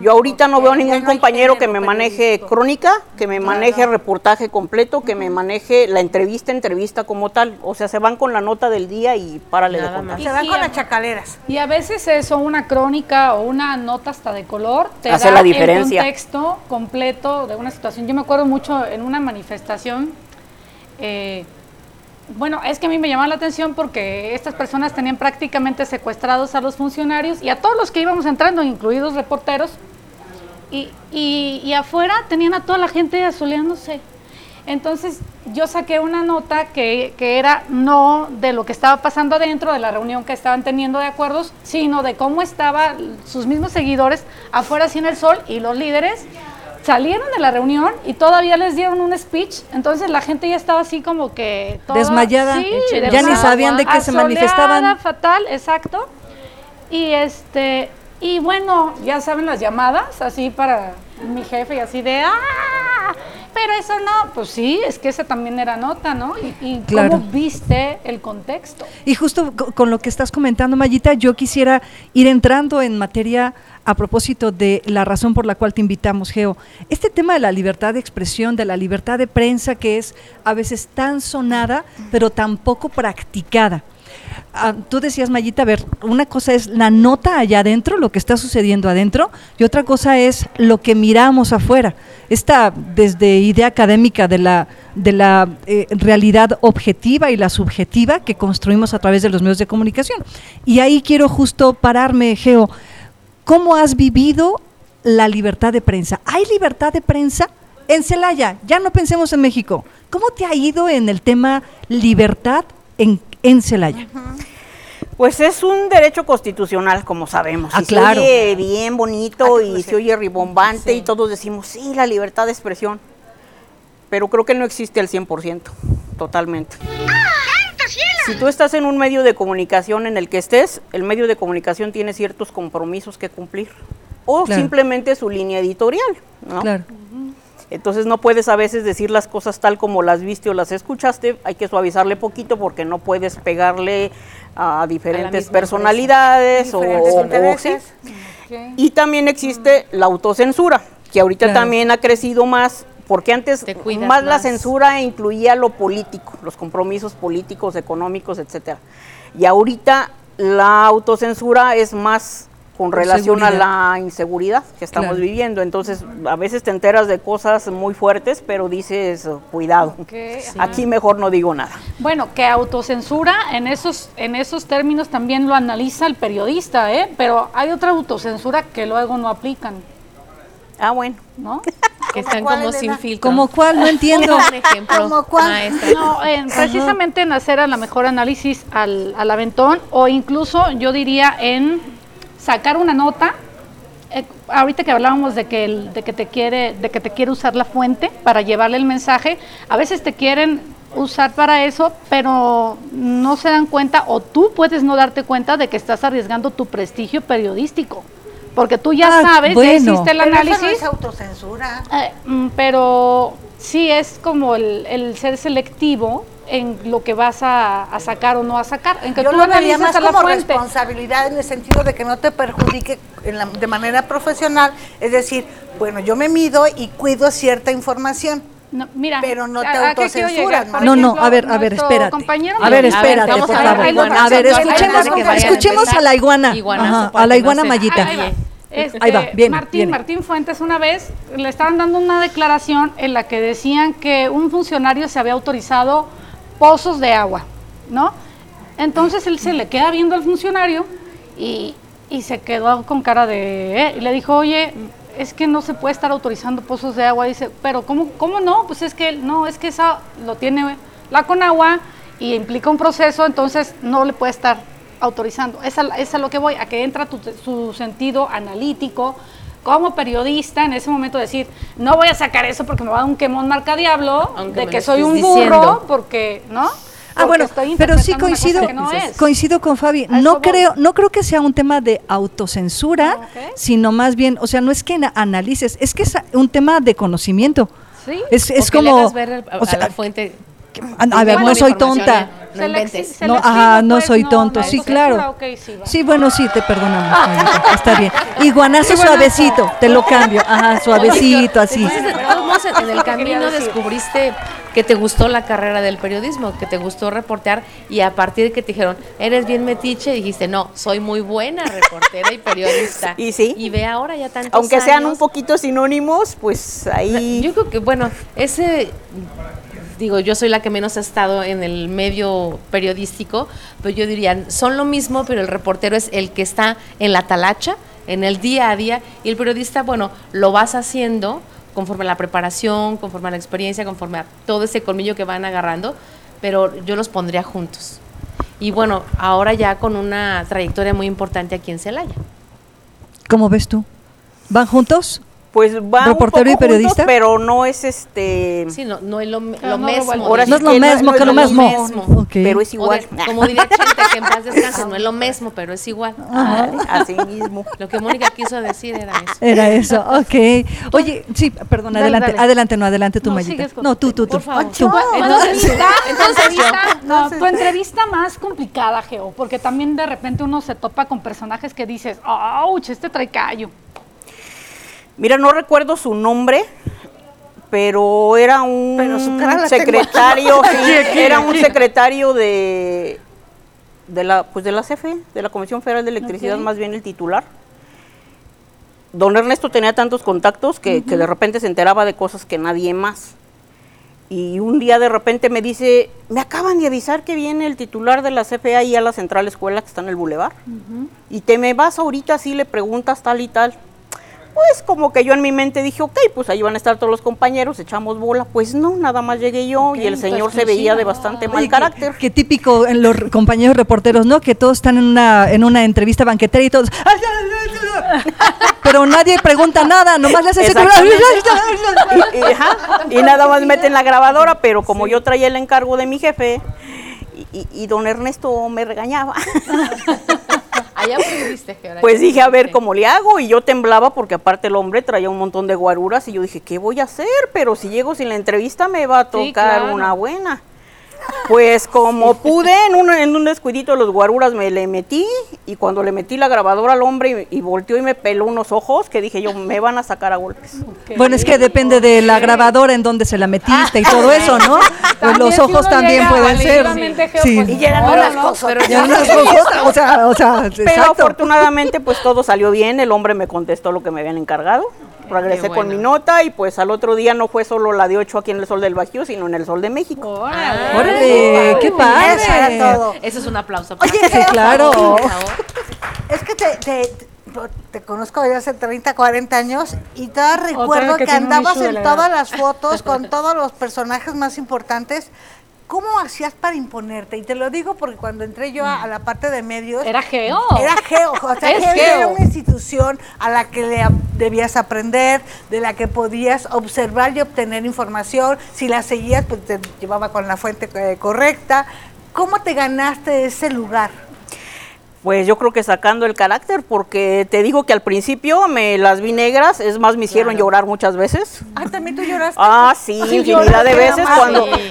Yo ahorita no veo ningún no compañero que me maneje crónica, que me maneje reportaje completo, que me maneje la entrevista, entrevista como tal. O sea, se van con la nota del día y párale de contar. más. Se van y con las chacaleras. Y a veces eso, una crónica o una nota hasta de color, te Hace da la diferencia. Completo de una situación. Yo me acuerdo mucho en una manifestación, eh, bueno, es que a mí me llamaba la atención porque estas personas tenían prácticamente secuestrados a los funcionarios y a todos los que íbamos entrando, incluidos reporteros, y, y- y afuera tenían a toda la gente asoleándose. Entonces yo saqué una nota que, que era no de lo que estaba pasando adentro, de la reunión que estaban teniendo de acuerdos, sino de cómo estaban sus mismos seguidores afuera sin el sol y los líderes salieron de la reunión y todavía les dieron un speech, entonces la gente ya estaba así como que toda- Desmayada. sí, Ya ni sabían de qué se manifestaban. fatal, exacto. Y este y bueno, ya saben las llamadas así para mi jefe y así de ah, pero eso no, pues sí, es que esa también era nota, ¿no? Y, y Claro. cómo viste el contexto. Y justo co- con lo que estás comentando, Mayita, yo quisiera ir entrando en materia a propósito de la razón por la cual te invitamos, Geo, este tema de la libertad de expresión, de la libertad de prensa, que es a veces tan sonada, pero tan poco practicada. Ah, tú decías, Mayita, a ver, una cosa es la nota allá adentro, lo que está sucediendo adentro, y otra cosa es lo que miramos afuera. Esta, desde idea académica de la, de la eh, realidad objetiva y la subjetiva que construimos a través de los medios de comunicación. Y ahí quiero justo pararme, Geo. ¿Cómo has vivido la libertad de prensa? ¿Hay libertad de prensa? En Celaya, ya no pensemos en México. ¿Cómo te ha ido en el tema libertad en, en Celaya? Pues es un derecho constitucional, como sabemos. Ah, y claro. Se oye bien bonito y se oye ribombante y todos decimos, sí, la libertad de expresión. Pero creo que no existe al 100%, totalmente. Si tú estás en un medio de comunicación en el que estés, el medio de comunicación tiene ciertos compromisos que cumplir. O Claro. simplemente su línea editorial, ¿no? Claro. Entonces no puedes a veces decir las cosas tal como las viste o las escuchaste, hay que suavizarle poquito porque no puedes pegarle a diferentes personalidades o, Diferentes o- intereses. sí. Y también existe la autocensura, que ahorita Claro. también ha crecido más, porque antes Te cuidas más la más. censura incluía lo político, los compromisos políticos, económicos, etcétera. Y ahorita la autocensura es más con relación a la inseguridad que estamos Claro. viviendo. Entonces, a veces te enteras de cosas muy fuertes, pero dices, "Oh, cuidado. Aquí mejor no digo nada. Bueno, que autocensura en esos, en esos términos también lo analiza el periodista, ¿eh? Pero hay otra autocensura que luego no aplican, Ah, bueno. ¿no? (laughs) Que están como sin filtro. ¿Como cuál? No entiendo. (laughs) Un ejemplo, ¿Cómo cuál? No, en- precisamente en hacer a la mejor análisis al, al aventón o incluso yo diría en sacar una nota. eh, ahorita que hablábamos de que, el- de, que te quiere, de que te quiere usar la fuente para llevarle el mensaje, a veces te quieren usar para eso, pero no se dan cuenta o tú puedes no darte cuenta de que estás arriesgando tu prestigio periodístico. Porque tú ya Ah, sabes, ya bueno. hiciste el Pero eso análisis. no es autocensura. Eh, mm, pero sí es como el, el ser selectivo en lo que vas a, a sacar o no a sacar. En que Yo tú lo vería más a la como fuente. responsabilidad en el sentido de que no te perjudique en la- de manera profesional. Es decir, bueno, yo me mido y cuido cierta información. No, mira, Pero no te ¿a- a qué quiero autocensuras? ¿no? Por No, a ver, a ver, espérate. compañero A ver, espérate, vamos por a- favor. ahí lo A ver, vamos a- escuchemos, a escuchemos empezar. a la iguana. Ajá, a la iguana se mallita. Ahí va. Este, Ahí va, viene, Martín, viene. Martín Fuentes una vez le estaban dando una declaración en la que decían que un funcionario se había autorizado pozos de agua, ¿no? Entonces él se le queda viendo al funcionario y, y se quedó con cara de... eh, y le dijo, oye, es que no se puede estar autorizando pozos de agua. Dice, pero ¿cómo, cómo no? Pues es que no, es que esa lo tiene la Conagua y implica un proceso, entonces no le puede estar autorizando. Es a lo que voy, a que entra tu, su sentido analítico como periodista en ese momento decir, no voy a sacar eso porque me va a dar un quemón marca diablo Aunque de que soy un burro, diciendo. porque, ¿no? Ah, Porque bueno, pero sí coincido, no coincido con Fabi. No creo, no creo que sea un tema de autocensura, Ok. sino más bien, o sea, no es que na- analices, es que es un tema de conocimiento. Sí. Es, es O como, hagas ver el- a, o sea, a la fuente. A, a ver, no soy tonta. ¿eh? No inventes. No, ajá, no pues, soy tonto, no, sí, claro. sí, bueno, sí, te perdonamos. (laughs) Está bien. Iguanazo suavecito, te lo cambio. Ajá, suavecito, así. Entonces, de todos modos, en- el (laughs) camino descubriste que te gustó la carrera del periodismo, que te gustó reportear y a partir de que te dijeron, eres bien metiche, dijiste, no, soy muy buena reportera y periodista. (laughs) Y sí. Y ve ahora ya tantos Aunque sean un poquito sinónimos, pues ahí... Yo creo que, bueno, ese, digo, yo soy la que menos ha estado en el medio periodístico, pero yo diría, son lo mismo, pero el reportero es el que está en la talacha, en el día a día, y el periodista, bueno, lo vas haciendo conforme a la preparación, conforme a la experiencia, conforme a todo ese colmillo que van agarrando, pero yo los pondría juntos. Y bueno, ahora ya con una trayectoria muy importante aquí en Celaya. ¿Cómo ves tú? ¿Van juntos? Pues va ¿Reportero y un poco periodista? juntos, pero no es este... Sí, no, no es lo, lo no mismo. Ahora No sí es lo mismo que lo mismo. Pero es igual. de- (laughs) como diría Chente, que en paz descanse, no es lo (laughs) mismo, pero es igual. Así mismo. Lo que Mónica quiso decir era eso. Era eso, ok. Oye, sí, perdón, Dale, adelante, dale. adelante, no, adelante No, Mayita. No, tu tú, tú, tú. Por favor. Tú. Tu Entonces, entrevista, (laughs) tu entonces entrevista- no, tu entrevista más complicada, Geo, porque también de repente uno se topa con personajes que dices, ¡auch! Este trae callo. Mira, no recuerdo su nombre, pero era un Pero secretario, sí, (laughs) era un secretario de de la pues de la CFE, de la Comisión Federal de Electricidad, más bien el titular. Don Ernesto tenía tantos contactos que, que de repente se enteraba de cosas que nadie más. Y un día de repente me dice, me acaban de avisar que viene el titular de la CFE ahí a la central escuela que está en el bulevar. Y te me vas ahorita así, le preguntas tal y tal. Pues como que yo en mi mente dije, ok, pues ahí van a estar todos los compañeros, echamos bola. Pues no, nada más llegué yo y el señor se veía de bastante mal Oye, carácter. Qué, típico en los compañeros reporteros, ¿no? Que todos están en una, en una entrevista banquetera y todos. (laughs) Pero nadie pregunta nada, nomás le hacen (laughs) y, y- ajá, y nada más meten la grabadora, pero como yo traía el encargo de mi jefe y don Ernesto me regañaba, (laughs) Allá pudiste, Geora, pues dije, a ver cómo le hago. Y yo temblaba porque aparte el hombre traía un montón de guaruras y yo dije, ¿qué voy a hacer? Pero si llego sin la entrevista me va a Sí, tocar claro. una buena. Pues como pude, en un, en un descuidito de los guaruras me le metí y cuando le metí la grabadora al hombre y, y volteó y me peló unos ojos que dije yo, me van a sacar a golpes. Bueno, es que depende de la grabadora en donde se la metiste y todo eso, ¿no? (laughs) Pues los ojos también pueden ser. Sí. pues, Y no, unas no, cosas. Ya unas cosas, o sea, o sea, Pero exacto. afortunadamente pues todo salió bien, el hombre me contestó lo que me habían encargado, regresé con mi nota y pues al otro día no fue solo la de 8 aquí en el Sol del Bajío, sino en el Sol de México. Órale. Órale, qué padre. Eso era todo. Eso es un aplauso. Oye, para- Geo, claro. Por favor. Es que te, te, te conozco desde hace 30, 40 años y todavía recuerdo que andabas en todas las fotos con todos los personajes más importantes. ¿Cómo hacías para imponerte? Y te lo digo porque cuando entré yo a, a la parte de medios, Era Geo. era Geo, o sea, (laughs) Es Geo era una institución a la que le debías aprender, de la que podías observar y obtener información. Si la seguías, pues te llevaba con la fuente eh, correcta. ¿Cómo te ganaste ese lugar? Pues yo creo que sacando el carácter, porque te digo que al principio me las vi negras, es más, me hicieron llorar muchas veces. Ah, también tú lloraste. Ah, sí, Sí, infinidad de veces.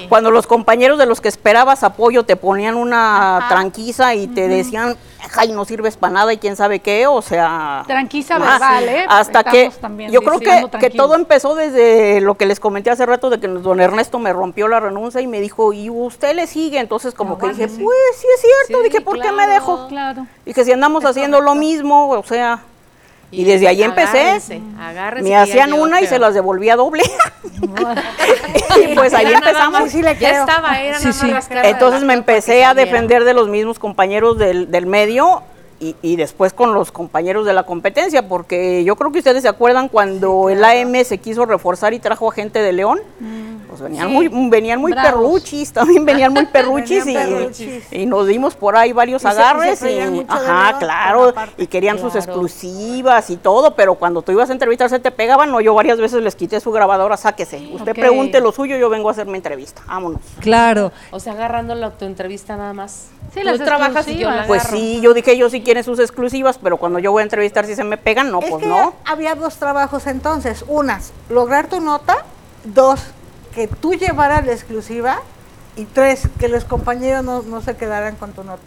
cuando, los compañeros de los que esperabas apoyo te ponían una tranquiza y te decían, ay, no sirves para nada y quién sabe qué, o sea... Tranquiza ah, verbal, ¿eh? Hasta que, también yo creo que, que todo empezó desde lo que les comenté hace rato de que don Ernesto me rompió la renuncia y me dijo, y usted le sigue, entonces como que dije, pues sí es cierto, dije, ¿por qué me dejo? Claro. Dije, si andamos haciendo lo mismo, o sea, y desde ahí empecé. agárrense, Me hacían una y se las devolvía doble. (laughs) y pues ahí empezamos. más, Sí, le ya estaba, era Sí, sí. Entonces me empecé a defender de los mismos compañeros del, del medio y, y después con los compañeros de la competencia, porque yo creo que ustedes se acuerdan cuando el AM se quiso reforzar y trajo a gente de León, pues venían muy, venían muy Bravos. perruchis, también venían muy (laughs) perruchis, y, Venían perruchis. y nos dimos por ahí varios Y se- y se agarres y, ajá, claro, y querían sus exclusivas y todo, pero cuando tú ibas a entrevistar se te pegaban, no, yo varias veces les quité su grabadora, sáquese, usted Ok. pregunte lo suyo, yo vengo a hacer mi entrevista, vámonos. Claro. O sea, agarrando la, tu entrevista nada más. Sí, Tú las trabajas y yo la. Pues sí, yo dije, ellos sí quieren sus exclusivas, pero cuando yo voy a entrevistar si se me pegan, no, es pues que no. había dos trabajos entonces. Unas, lograr tu nota. Dos, que tú llevaras la exclusiva. Y tres, que los compañeros no, no se quedaran con tu nota.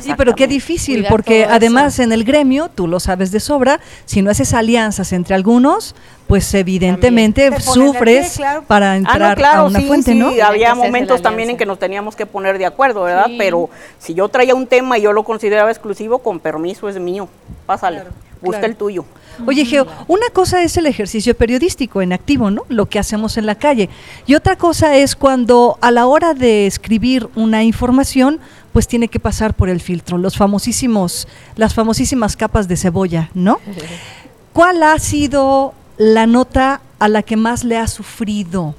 Sí, pero qué difícil, Cuidar porque además en el gremio, tú lo sabes de sobra, si no haces alianzas entre algunos, pues evidentemente sufres pie, claro. para Ah, entrar no, claro, a una sí, fuente, sí, ¿no? Había momentos también en que nos teníamos que poner de acuerdo, ¿verdad? Sí. Pero si yo traía un tema y yo lo consideraba exclusivo, con permiso es mío, pásale, busca claro. el tuyo. Oye, Geo, una cosa es el ejercicio periodístico en activo, ¿no? Lo que hacemos en la calle. Y otra cosa es cuando a la hora de escribir una información, pues tiene que pasar por el filtro, los famosísimos, las famosísimas capas de cebolla, ¿no? (laughs) ¿Cuál ha sido la nota a la que más le ha sufrido?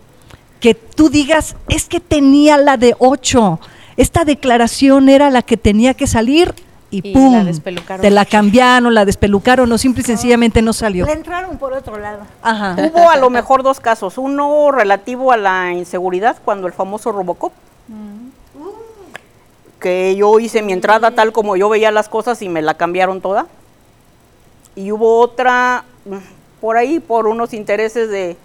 Que tú digas, es que tenía la de 8, esta declaración era la que tenía que salir y, Y ¡pum! la despelucaron. Te la cambiaron, la despelucaron o simple y sencillamente no salió. Le entraron por otro lado. Ajá. Hubo a lo mejor dos casos. Uno relativo a la inseguridad, cuando el famoso Robocop, que yo hice mi entrada tal como yo veía las cosas y me la cambiaron toda. Y hubo otra mm, por ahí por unos intereses de,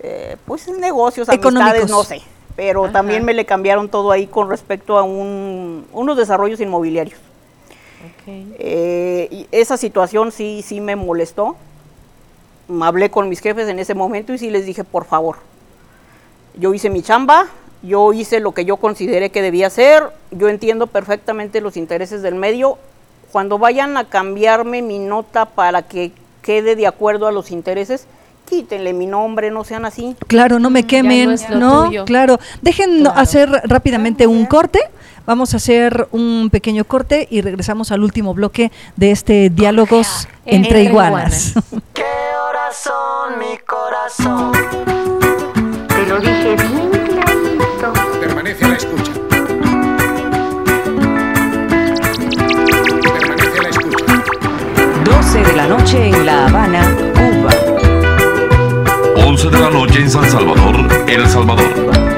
eh, pues negocios, amistades, Económicos. no sé. Pero Ajá. también me le cambiaron todo ahí con respecto a un- unos desarrollos inmobiliarios. Eh, y esa situación sí, sí me molestó. Mm, Hablé con mis jefes en ese momento y sí les dije, por favor, yo hice mi chamba, yo hice lo que yo consideré que debía hacer, yo entiendo perfectamente los intereses del medio. Cuando vayan a cambiarme mi nota para que quede de acuerdo a los intereses, quítenle mi nombre, no sean así. Claro, no me quemen, no es lo no, tuyo. claro. Dejen Claro. hacer rápidamente un corte. Vamos a hacer un pequeño corte y regresamos al último bloque de este diálogos entre, Entre iguanas. (laughs) ¿Qué horas son mi corazón? Te lo dije bien clarito. Permanece a la escucha. Permanece a la escucha. 12 de la noche en La Habana, Cuba. 11 de la noche en San Salvador, El Salvador.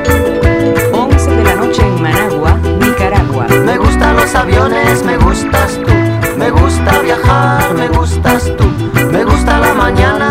Aviones, me gustas tú. Me gusta viajar, me gustas tú. Me gusta la mañana,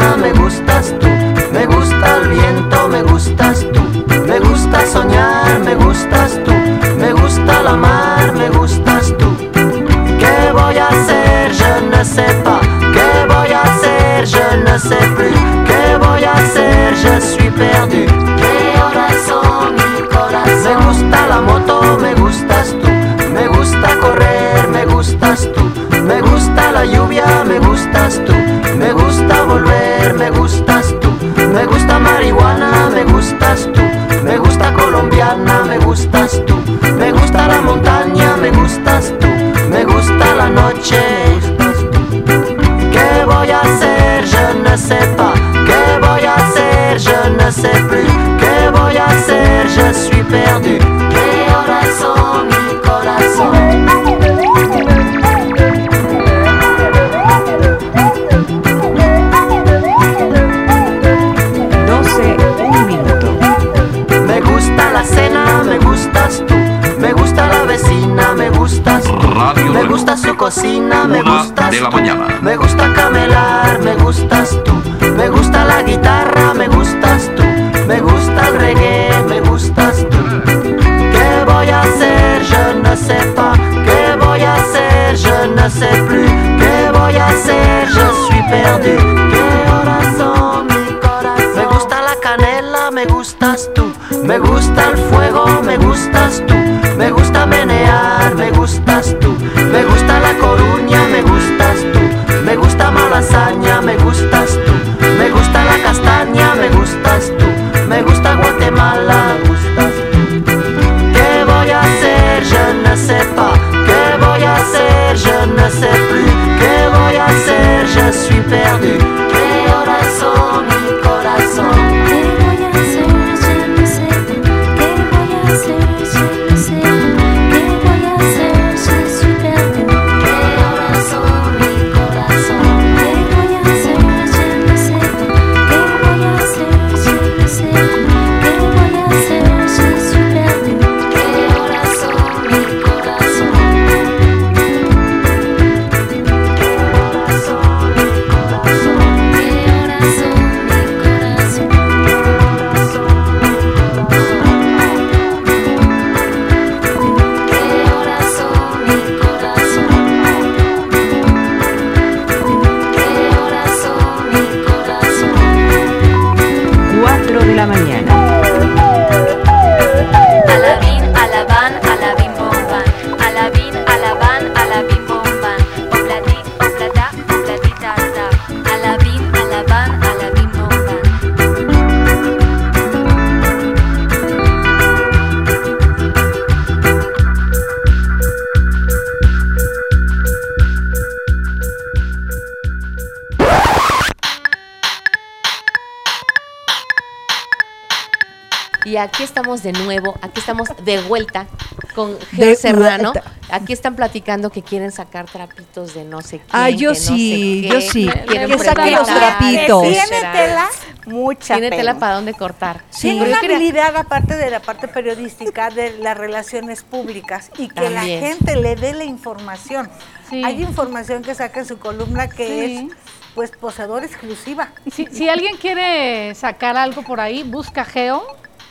aquí estamos de nuevo, aquí estamos de vuelta con De Geo Serrano. vuelta. Aquí están platicando que quieren sacar trapitos de no sé quién. Ah, yo que no sé sí, qué, yo sí. quieren Que saquen los trapitos. ¿Tiene tela? Mucha Tiene pena. tela para dónde cortar. Tiene una habilidad, aparte de la parte periodística, de las relaciones públicas y que la gente le dé la información. Sí. Hay información que saca en su columna que Sí. es pues poseedor exclusiva. Si, si alguien quiere sacar algo por ahí, busca Geo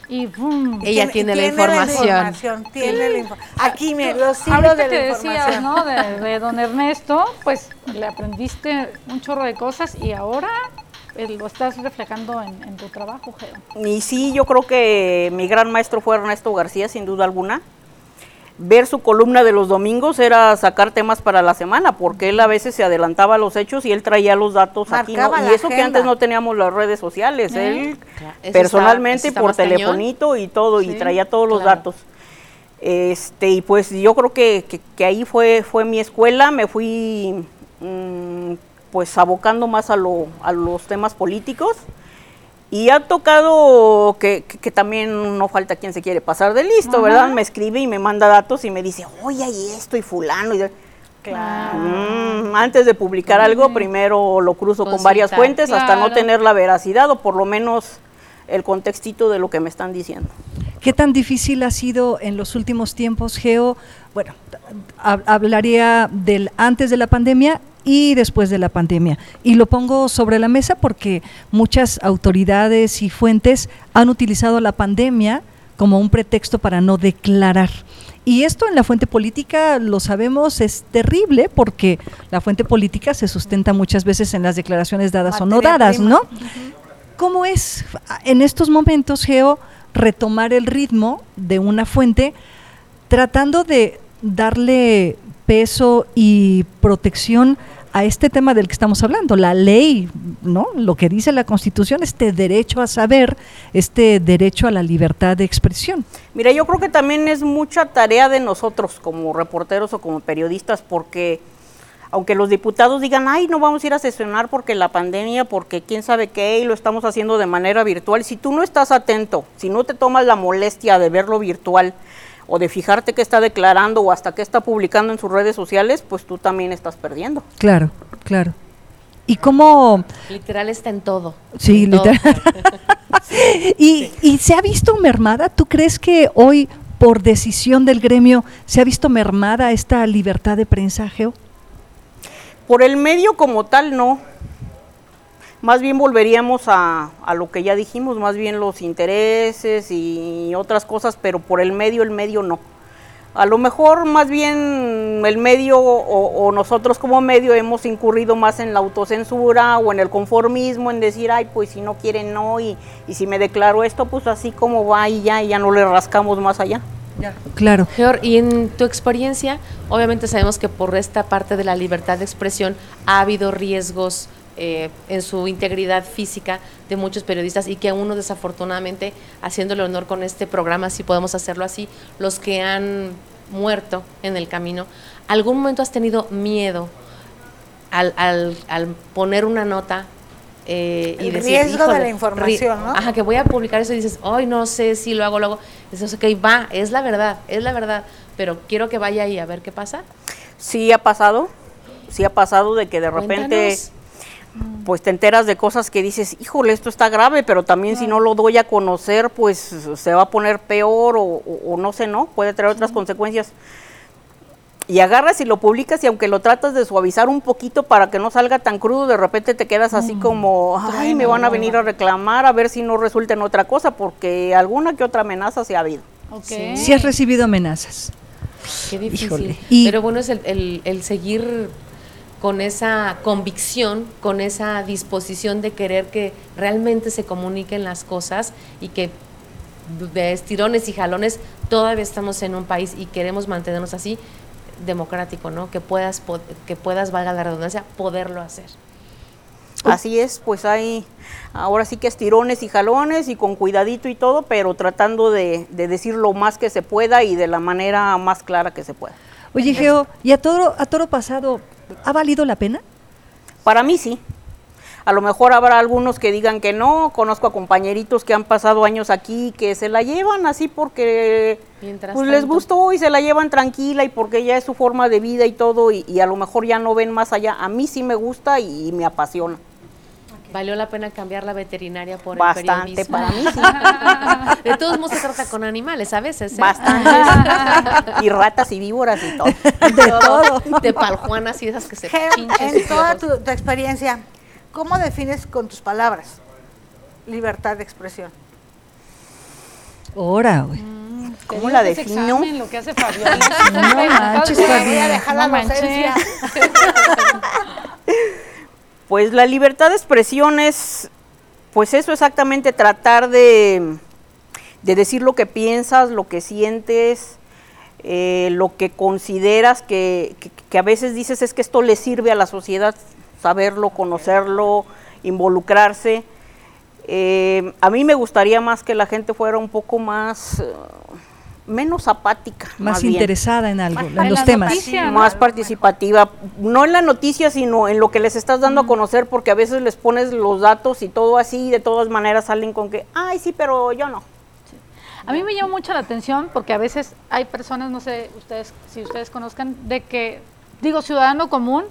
y ¡pum! Ella tiene la información. tiene la info- Aquí, me los hilos de que la decías, información. ¿no? De, de don Ernesto, pues le aprendiste un chorro de cosas y ahora eh, lo estás reflejando en, en tu trabajo, Geo. Y sí, yo creo que mi gran maestro fue Ernesto García, sin duda alguna. Ver su columna de los domingos era sacar temas para la semana, porque él a veces se adelantaba a los hechos y él traía los datos aquí. ¿no? Y eso que antes no teníamos las redes sociales, él Claro, personalmente está- por cañón. telefonito y todo, y traía todos los claro. datos. Este, y pues yo creo que, que- que ahí fue, fue mi escuela, me fui mm, pues abocando más a, lo, a los temas políticos. Y ha tocado que, que- que también no falta quien se quiere pasar de listo, ¿verdad? Me escribe y me manda datos y me dice, oye, hay esto y fulano. Y, Claro. Mm, antes de publicar algo, primero lo cruzo con varias fuentes hasta no tener la veracidad o por lo menos el contextito de lo que me están diciendo. ¿Qué tan difícil ha sido en los últimos tiempos, Geo? Bueno, hab- hablaría del antes de la pandemia y después de la pandemia. Y lo pongo sobre la mesa porque muchas autoridades y fuentes han utilizado la pandemia como un pretexto para no declarar. Y esto en la fuente política, lo sabemos, es terrible porque la fuente política se sustenta muchas veces en las declaraciones dadas o no dadas, prima. ¿no? ¿Cómo es en estos momentos, Geo, retomar el ritmo de una fuente tratando de darle peso y protección a este tema del que estamos hablando, la ley, ¿no? Lo que dice la Constitución, este derecho a saber, este derecho a la libertad de expresión. Mira, yo creo que también es mucha tarea de nosotros como reporteros o como periodistas, porque aunque los diputados digan, ay, no vamos a ir a sesionar porque la pandemia, porque quién sabe qué, y lo estamos haciendo de manera virtual, si tú no estás atento, si no te tomas la molestia de verlo virtual o de fijarte qué está declarando o hasta qué está publicando en sus redes sociales, pues tú también estás perdiendo. Claro, claro. ¿Y cómo Literal está en todo. Sí, En todo. literal. (laughs) y, y se ha visto mermada? ¿Tú crees que hoy, por decisión del gremio, se ha visto mermada esta libertad de prensa, Geo? Por el medio como tal, no. Más bien volveríamos a, a lo que ya dijimos, más bien los intereses y otras cosas, pero por el medio, el medio no. A lo mejor más bien el medio o, o nosotros como medio hemos incurrido más en la autocensura o en el conformismo, en decir, ay, pues si no quieren, no, y, y si me declaro esto, pues así como va y ya, y ya no le rascamos más allá. Claro. Geor, y en tu experiencia, obviamente sabemos que por esta parte de la libertad de expresión ha habido riesgos eh, en su integridad física de muchos periodistas y que a uno desafortunadamente, haciéndole honor con este programa, si podemos hacerlo así, los que han muerto en el camino, ¿algún momento has tenido miedo al, al- al poner una nota? eh, y El decir, riesgo de "Híjole, la información, ¿no? Ajá, que voy a publicar eso y dices, hoy no sé si lo hago, lo hago. Dices, ok, va, es la verdad, es la verdad, pero quiero que vaya ahí a ver qué pasa. Sí ha pasado, sí ha pasado de que de repente Cuéntanos. Pues te enteras de cosas que dices, híjole, esto está grave, pero también si no lo doy a conocer, pues se va a poner peor o, o- o no sé, ¿no? Puede traer otras consecuencias. Y agarras y lo publicas y aunque lo tratas de suavizar un poquito para que no salga tan crudo, de repente te quedas así como, ay, me van a venir a reclamar a ver si no resulta en otra cosa, porque alguna que otra amenaza se ha habido. Si has recibido amenazas. Qué difícil. Híjole. Y- Pero bueno, es el, el- el seguir con esa convicción, con esa disposición de querer que realmente se comuniquen las cosas y que de estirones y jalones todavía estamos en un país y queremos mantenernos así democrático, ¿no? Que puedas, po- que puedas, valga la redundancia, poderlo hacer. Así es, pues hay ahora sí que estirones y jalones y con cuidadito y todo, pero tratando de, de decir lo más que se pueda y de la manera más clara que se pueda. Oye, Geo, ¿y a toro, a toro pasado ha valido la pena? Para mí sí. A lo mejor habrá algunos que digan que no, conozco a compañeritos que han pasado años aquí que se la llevan así porque Mientras pues les gustó y se la llevan tranquila y porque ya es su forma de vida y todo y, y a lo mejor ya no ven más allá. A mí sí me gusta y, me apasiona. Valió la pena cambiar la veterinaria por Bastante, el periodismo. para mí sí. (laughs) De todos modos se trata con animales a veces. ¿eh? Bastante. y ratas y víboras y todo. De todo. De paljuanas y esas que se pinchan en toda tu, tu experiencia, ¿cómo defines con tus palabras libertad de expresión? Ahora, güey. ¿Cómo la defino? examen, lo que hace Fabiola. No manches, Voy a Fabiola. dejar la No docencia. (laughs) Pues la libertad de expresión es, pues eso exactamente, tratar de, de decir lo que piensas, lo que sientes, eh, lo que consideras que, que- a veces dices es que esto le sirve a la sociedad, saberlo, conocerlo, involucrarse. Eh, a mí me gustaría más que la gente fuera un poco más, menos apática. Más interesada en algo, Más en en los temas. noticia, ¿no? más participativa, no en la noticia, sino en lo que les estás dando a conocer, porque a veces les pones los datos y todo así, y de todas maneras salen con que, ay, sí, pero yo no. A mí me llama mucho la atención porque a veces hay personas, no sé ustedes si ustedes conozcan, de que, digo, ciudadano común,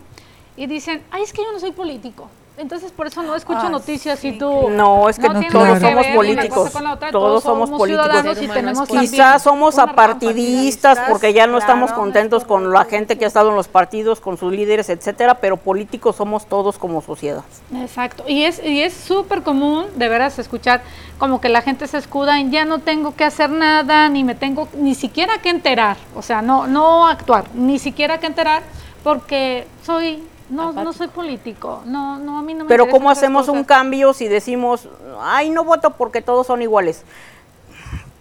y dicen, ay, es que yo no soy político. Entonces por eso no escucho Ah, noticias sí, y tú... No, es que todos somos ver políticos, otra, todos somos políticos. ciudadanos y tenemos Quizás somos apartidistas porque ya no estamos contentos con la gente que ha estado en los partidos, con sus líderes, etcétera, pero políticos somos todos como sociedad. Exacto, y es y es súper común de veras escuchar como que la gente se escuda en ya no tengo que hacer nada, ni me tengo ni siquiera que enterar, o sea, no no actuar, ni siquiera que enterar porque soy no no soy político, no no a mí no me Pero ¿cómo hacemos un cambio si decimos, ay, no voto porque todos son iguales?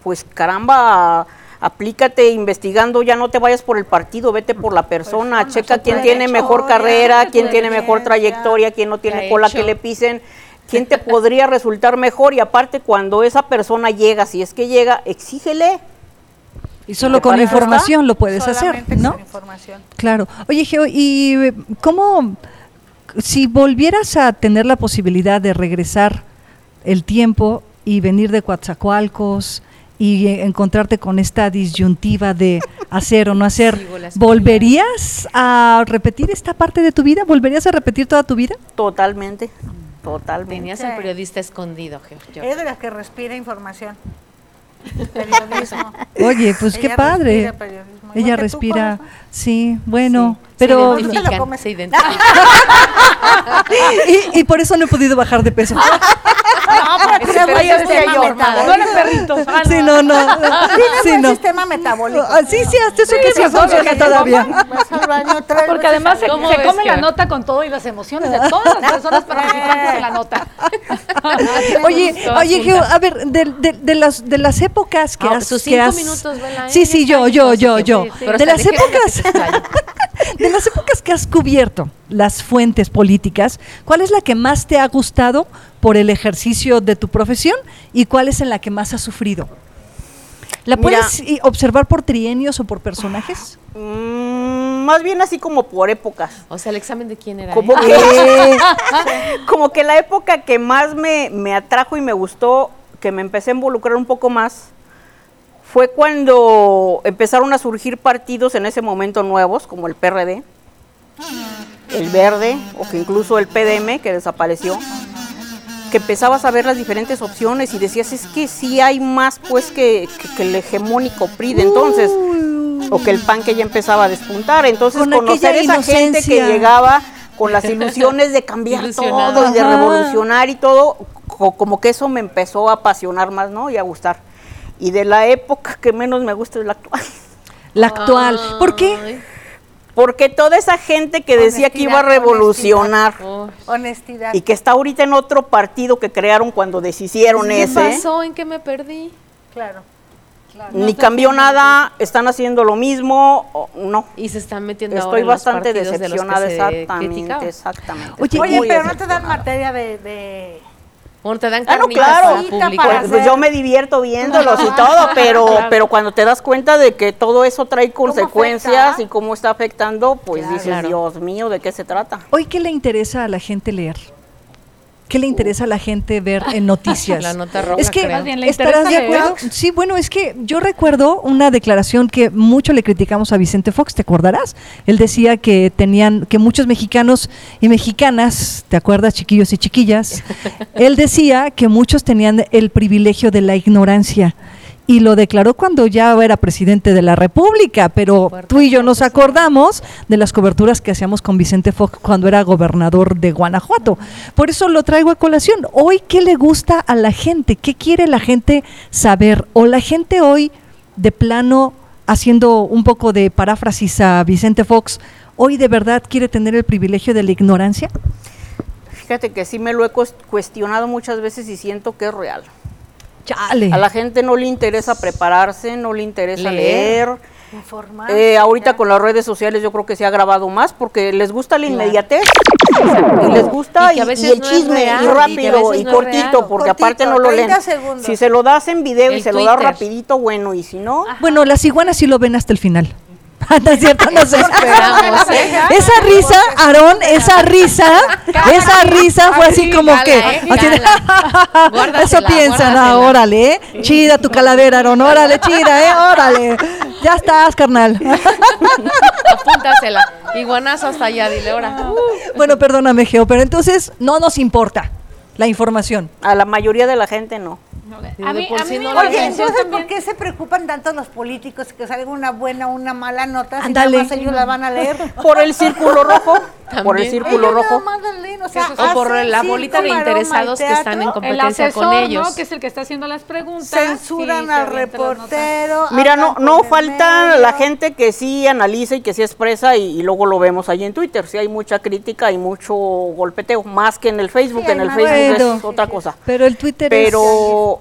Pues caramba, aplícate investigando, ya no te vayas por el partido, vete por la persona, checa quién tiene mejor carrera, quién tiene mejor trayectoria, quién no ¿Qué tiene cola hecho? que le pisen, quién te podría resultar mejor y aparte cuando esa persona llega, si es que llega, exígele. Y solo ¿Te con información lo puedes hacer, ¿no? con información. Claro. Oye, Geo, ¿y cómo, si volvieras a tener la posibilidad de regresar el tiempo y venir de Coatzacoalcos y encontrarte con esta disyuntiva de hacer o no hacer. ¿volverías a repetir esta parte de tu vida? ¿Volverías a repetir toda tu vida? Totalmente, totalmente. Tenías al periodista escondido, Geo. Es de las que respira información. Periodismo. Oye, pues qué padre. respira Ella respira, sí, bueno, Sí, pero... se ¿Tú te lo identifican, comes? se identifican. Y, y por eso no he podido bajar de peso. (laughs) No, tienes buen Pero sistema metabólico. No eres perritos. ah, Sí, no, no. Tienes Sí, no. sistema metabólico. Ah, Sí, sí, hasta eso que sí pues, funciona todavía. Baño (laughs) Porque además se, al ¿Cómo se come la nota con todo y las emociones de todas las personas participantes (laughs) en la nota. Oye, oye. Geo, a ver, de, de, de las, de las épocas que Ah, has... que cinco has- minutos, ¿eh? Sí, sí, yo, yo, yo, Sí, yo. sí, sí. De las épocas... se. De las épocas que has cubierto, las fuentes políticas, ¿cuál es la que más te ha gustado por el ejercicio de tu profesión y cuál es en la que más has sufrido? ¿La puedes i- observar por trienios o por personajes? Mm, más bien así como por épocas. O sea, el examen de quién era. Como eh? que, (laughs) como que la época que más me, me atrajo y me gustó, que me empecé a involucrar un poco más, fue cuando empezaron a surgir partidos en ese momento nuevos, como el PRD, el Verde, o que incluso el PDM, que desapareció, que empezabas a ver las diferentes opciones y decías, es que sí hay más pues que, que- que el hegemónico PRI de entonces, o que el PAN que ya empezaba a despuntar. Entonces, Con conocer esa gente que llegaba con las ilusiones de cambiar todo y de revolucionar y todo, co- como que eso me empezó a apasionar más, ¿no? Y a gustar. Y de la época que menos me gusta es la actual. La actual. ¿Por qué? Porque toda esa gente que decía que iba a revolucionar. Honestidad. y que está ahorita en otro partido que crearon cuando deshicieron ¿Qué ese, pasó? ¿En qué me perdí? Claro. ni cambió nada, están haciendo lo mismo, o- no. Y se están metiendo ahora Estoy en los bastante partidos de los que decepcionada, se exactamente, exactamente. Oye, Oye, pero no te dan decepcionada. materia de, de- Bueno, te dan Ah, no, claro. Pues, pues yo me divierto viéndolos y todo, (laughs) pero, pero cuando te das cuenta de que todo eso trae consecuencias afecta? y cómo está afectando, pues Claro. dices, Claro. Dios mío, ¿de qué se trata? Hoy, ¿qué le interesa a la gente leer? ¿Qué le interesa a la gente ver en (laughs) noticias? La nota roja, Es que creo. Más bien, ¿le estarás de leer? acuerdo. Sí, bueno, es que yo recuerdo una declaración que mucho le criticamos a Vicente Fox, ¿te acordarás? Él decía que tenían, que muchos mexicanos y mexicanas, ¿te acuerdas, chiquillos y chiquillas? (laughs) Él decía que muchos tenían el privilegio de la ignorancia. Y lo declaró cuando ya era presidente de la República, pero tú y yo nos acordamos de las coberturas que hacíamos con Vicente Fox cuando era gobernador de Guanajuato. Por eso lo traigo a colación. Hoy, ¿qué le gusta a la gente? ¿Qué quiere la gente saber? O la gente hoy, de plano, haciendo un poco de paráfrasis a Vicente Fox, hoy de verdad quiere tener el privilegio de la ignorancia? Fíjate que sí me lo he cues- cuestionado muchas veces y siento que es real. Chale. A la gente no le interesa prepararse, no le interesa Leer. leer. Informar. Eh, ahorita con las redes sociales yo creo que se ha grabado más porque les gusta la inmediatez y les gusta Y el no chisme real, y rápido y no cortito real. porque Cortito, aparte no lo 30 leen. segundos. Si se lo das en video y se lo das rapidito, bueno, y si no, Bueno, las iguanas sí lo ven hasta el final. (laughs) no es cierto, no sé. ¿eh? Esa risa, Aarón, esa risa, esa risa fue así como que. (laughs) Eso piensan, ah, órale, ¿eh? Chida tu calavera, Aarón, órale, chida, ¿eh? Órale. Ya estás, carnal. (laughs) Apúntasela. Iguanazo hasta allá, dile ahora. Bueno, perdóname, Geo, pero entonces no nos importa la información. a la mayoría de la gente no. A mí, por a sí mí no Oye, entonces, atención ¿por también. qué se preocupan tanto los políticos que salga una buena o una mala nota? Si nada más ellos la van a leer. (laughs) Por el círculo rojo, por (laughs) el También. círculo Ellos rojo. leen, o sea, O por la bolita de interesados que están en teatro, El competencia con asesor, ellos. ¿no? Que es el que está haciendo las preguntas. Censuran sí, al reportero. Mira, no, no falta medio. la gente que sí analiza y que sí expresa y, y luego lo vemos ahí en Twitter. Sí hay mucha crítica y mucho golpeteo, más que en el Facebook. Sí, en el Facebook Es otra cosa. Pero el Twitter es. Pero,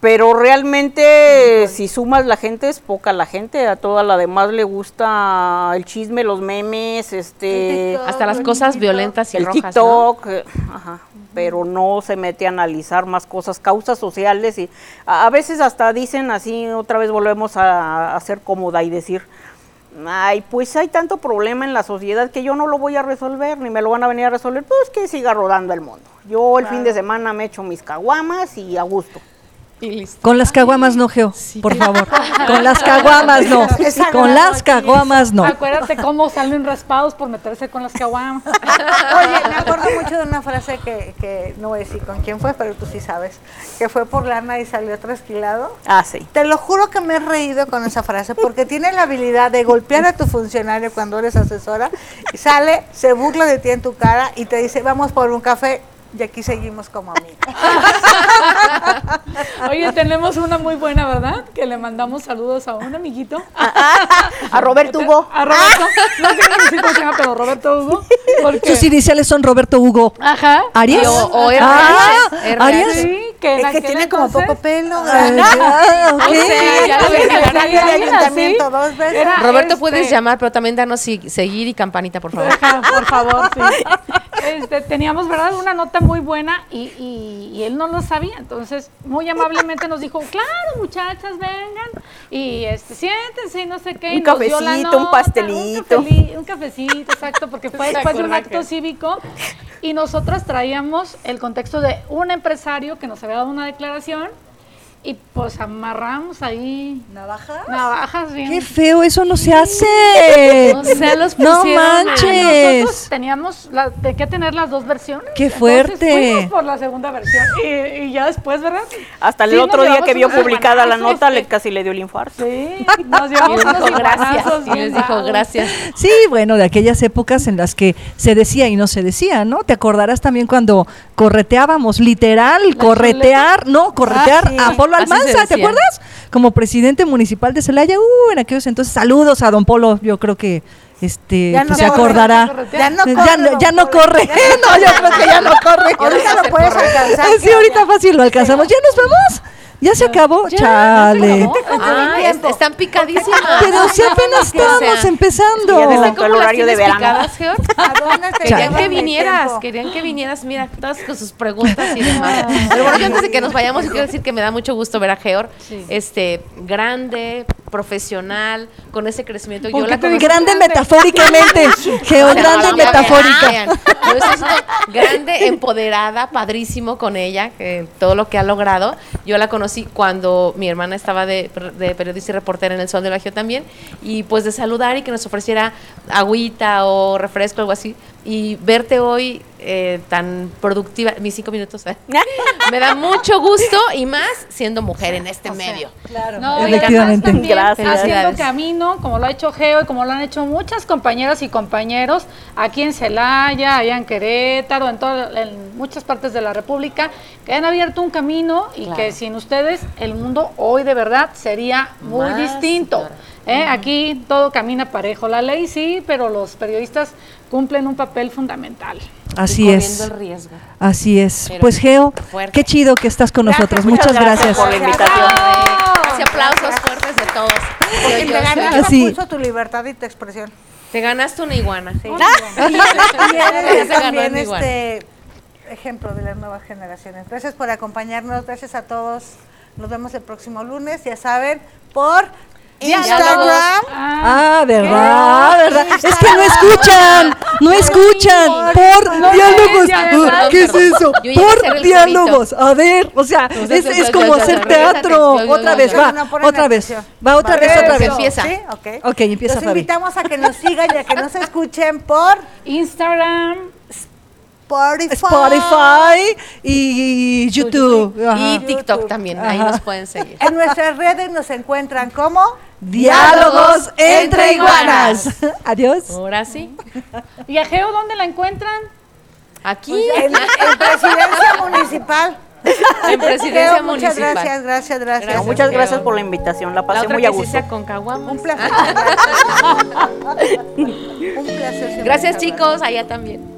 pero realmente si sumas la gente es poca la gente. A toda la demás le gusta el chisme, los memes, este, Hasta las cosas violentas y el rojas, ¿no? TikTok, eh, ajá, pero no se mete a analizar más cosas, causas sociales y a, a veces hasta dicen así, otra vez volvemos a, a ser cómoda y decir, ay, pues hay tanto problema en la sociedad que yo no lo voy a resolver, ni me lo van a venir a resolver, pues que siga rodando el mundo. Yo el fin de semana me echo mis caguamas y a gusto. Y listo. Con las caguamas no, Geo, por favor. (laughs) Con las caguamas no. Con las caguamas no. Acuérdate cómo salen raspados por meterse con las caguamas. (laughs) Oye, me acuerdo (laughs) mucho de una frase que, que no voy a decir con quién fue, pero tú sí sabes, que fue por lana y salió trasquilado. Ah, sí. Te lo juro que me he reído con esa frase porque tiene la habilidad de golpear a tu funcionario cuando eres asesora y sale, se burla de ti en tu cara y te dice, vamos por un café y aquí seguimos como amigos. (laughs) Oye, tenemos una muy buena, ¿verdad? Que le mandamos saludos a un amiguito. A Roberto Hugo. A Roberto. No quiero decir cómo se llama, pero Roberto Hugo. Porque, Sus iniciales son Roberto Hugo. ajá. ¿Arias? O- o RH, Ah. ¿Arias? Sí, que Es que tiene como poco pelo. Ah. (laughs) O sea, ya lo dos veces. Era- Roberto, este- puedes llamar, pero también danos si- seguir y campanita, por favor. Ajá, por favor, sí. Este, teníamos, ¿verdad? Una nota muy buena y, y- y él no lo sabía. Entonces, muy amablemente nos dijo, claro, muchachas, vengan y este, siéntense y no sé qué. y Un nos dio la cafecito, un nota, pastelito. Un, cafeli- un cafecito, exacto, porque fue (laughs) después de un acto cívico. Y nosotras traíamos el contexto de un empresario que nos había dado una declaración y pues amarramos ahí ¿Navajas? navajas bien. Qué feo, eso no se hace. O sea, los No pusieron. manches. Nosotros teníamos la- de que tener las dos versiones. Qué fuerte. fuimos por la segunda versión y, y ya después, ¿verdad? Hasta el Sí, otro día que vio publicada la nota, le casi le dio el infarto. Sí, (laughs) nos llevamos unos dijo gracias. Y les dijo gracias. Sí, bueno, de aquellas épocas en las que se decía y no se decía, ¿no? Te acordarás también cuando correteábamos, literal, corretear, no, corretear Ah, sí. a Polo Así Almanza, ¿te acuerdas? Como presidente municipal de Celaya, uh, en aquellos entonces, saludos a don Polo, yo creo que este Ya no pues, se corre, acordará. Ya no corre. ya, no, ya corre. No, (laughs) yo creo que ya no corre. Ahorita lo puedes alcanzar. (laughs) Sí, ahorita fácil lo alcanzamos. ¿Ya nos vamos? ¿Ya se acabó? Chale. Ah, es- están picadísimas. Pero si apenas sea. estábamos empezando. Ya ¿Viste adelantó cómo el horario de verano. picadas, (laughs) Querían que vinieras, querían que vinieras, mira, todas con sus preguntas y demás. Pero bueno, yo antes de que nos vayamos, quiero decir que me da mucho gusto ver a Georg, este, grande, profesional, con ese crecimiento. ¿Por Yo la conocí grande metafóricamente, Geo, grande no, metafórica. vean. Yo grande, empoderada, padrísimo con ella, que todo lo que ha logrado. Yo la conocí cuando mi hermana estaba de, de periodista y reportera en El Sol del Bajío también, y pues de saludar y que nos ofreciera agüita o refresco, algo así. Y verte hoy eh, tan productiva, mis cinco minutos, ¿eh? (laughs) me da mucho gusto y más siendo mujer en este medio. Claro, No, y efectivamente. también Gracias. haciendo camino, como lo ha hecho Geo y como lo han hecho muchas compañeras y compañeros aquí en Celaya, allá en Querétaro, en, toda- en muchas partes de la República, que han abierto un camino y Claro. que sin ustedes el mundo hoy de verdad sería muy Más, distinto. claro. ¿eh? Aquí todo camina parejo. La ley sí, pero los periodistas cumplen un papel fundamental. Así es. el riesgo. Así es. Pero Pues Geo, fuerte. qué chido que estás con Gracias, nosotros. muchas Muchas gracias gracias. por la invitación. Ese aplausos fuertes de todos. Porque te ganaste tu libertad y tu expresión. Te ganaste una iguana. (laughs) Y eres Se ganó también este ejemplo de las nuevas generaciones. Gracias por acompañarnos, gracias a todos. Nos vemos el próximo lunes, ya saben, por Instagram. Ah, verdad, verdad. Es que no escuchan, no escuchan. Por no diálogos. ¿verdad? ¿Qué es eso? Por diálogos. A ver, o sea, es, como hacer teatro. Otra vez, va. No, Otra vez. Va otra vez, otra vez. Empieza. ¿Sí? Ok. Ok, empieza Los invitamos a que nos sigan y a que nos escuchen por Instagram, Spotify. Spotify y YouTube. Y. TikTok también, ahí Ajá. nos pueden seguir. En nuestras redes nos encuentran como Diálogos entre iguanas. (laughs) Adiós. Ahora sí. (laughs) ¿y a Geo dónde la encuentran? Aquí, en, en Presidencia (laughs) Municipal. en Presidencia Geo, Muchas Municipal. gracias, gracias, gracias. Gracias. Muchas Geo. gracias por la invitación, la La pasé otra muy a que gusto. con caguamas. Un placer. Un placer. Gracias chicos, allá también.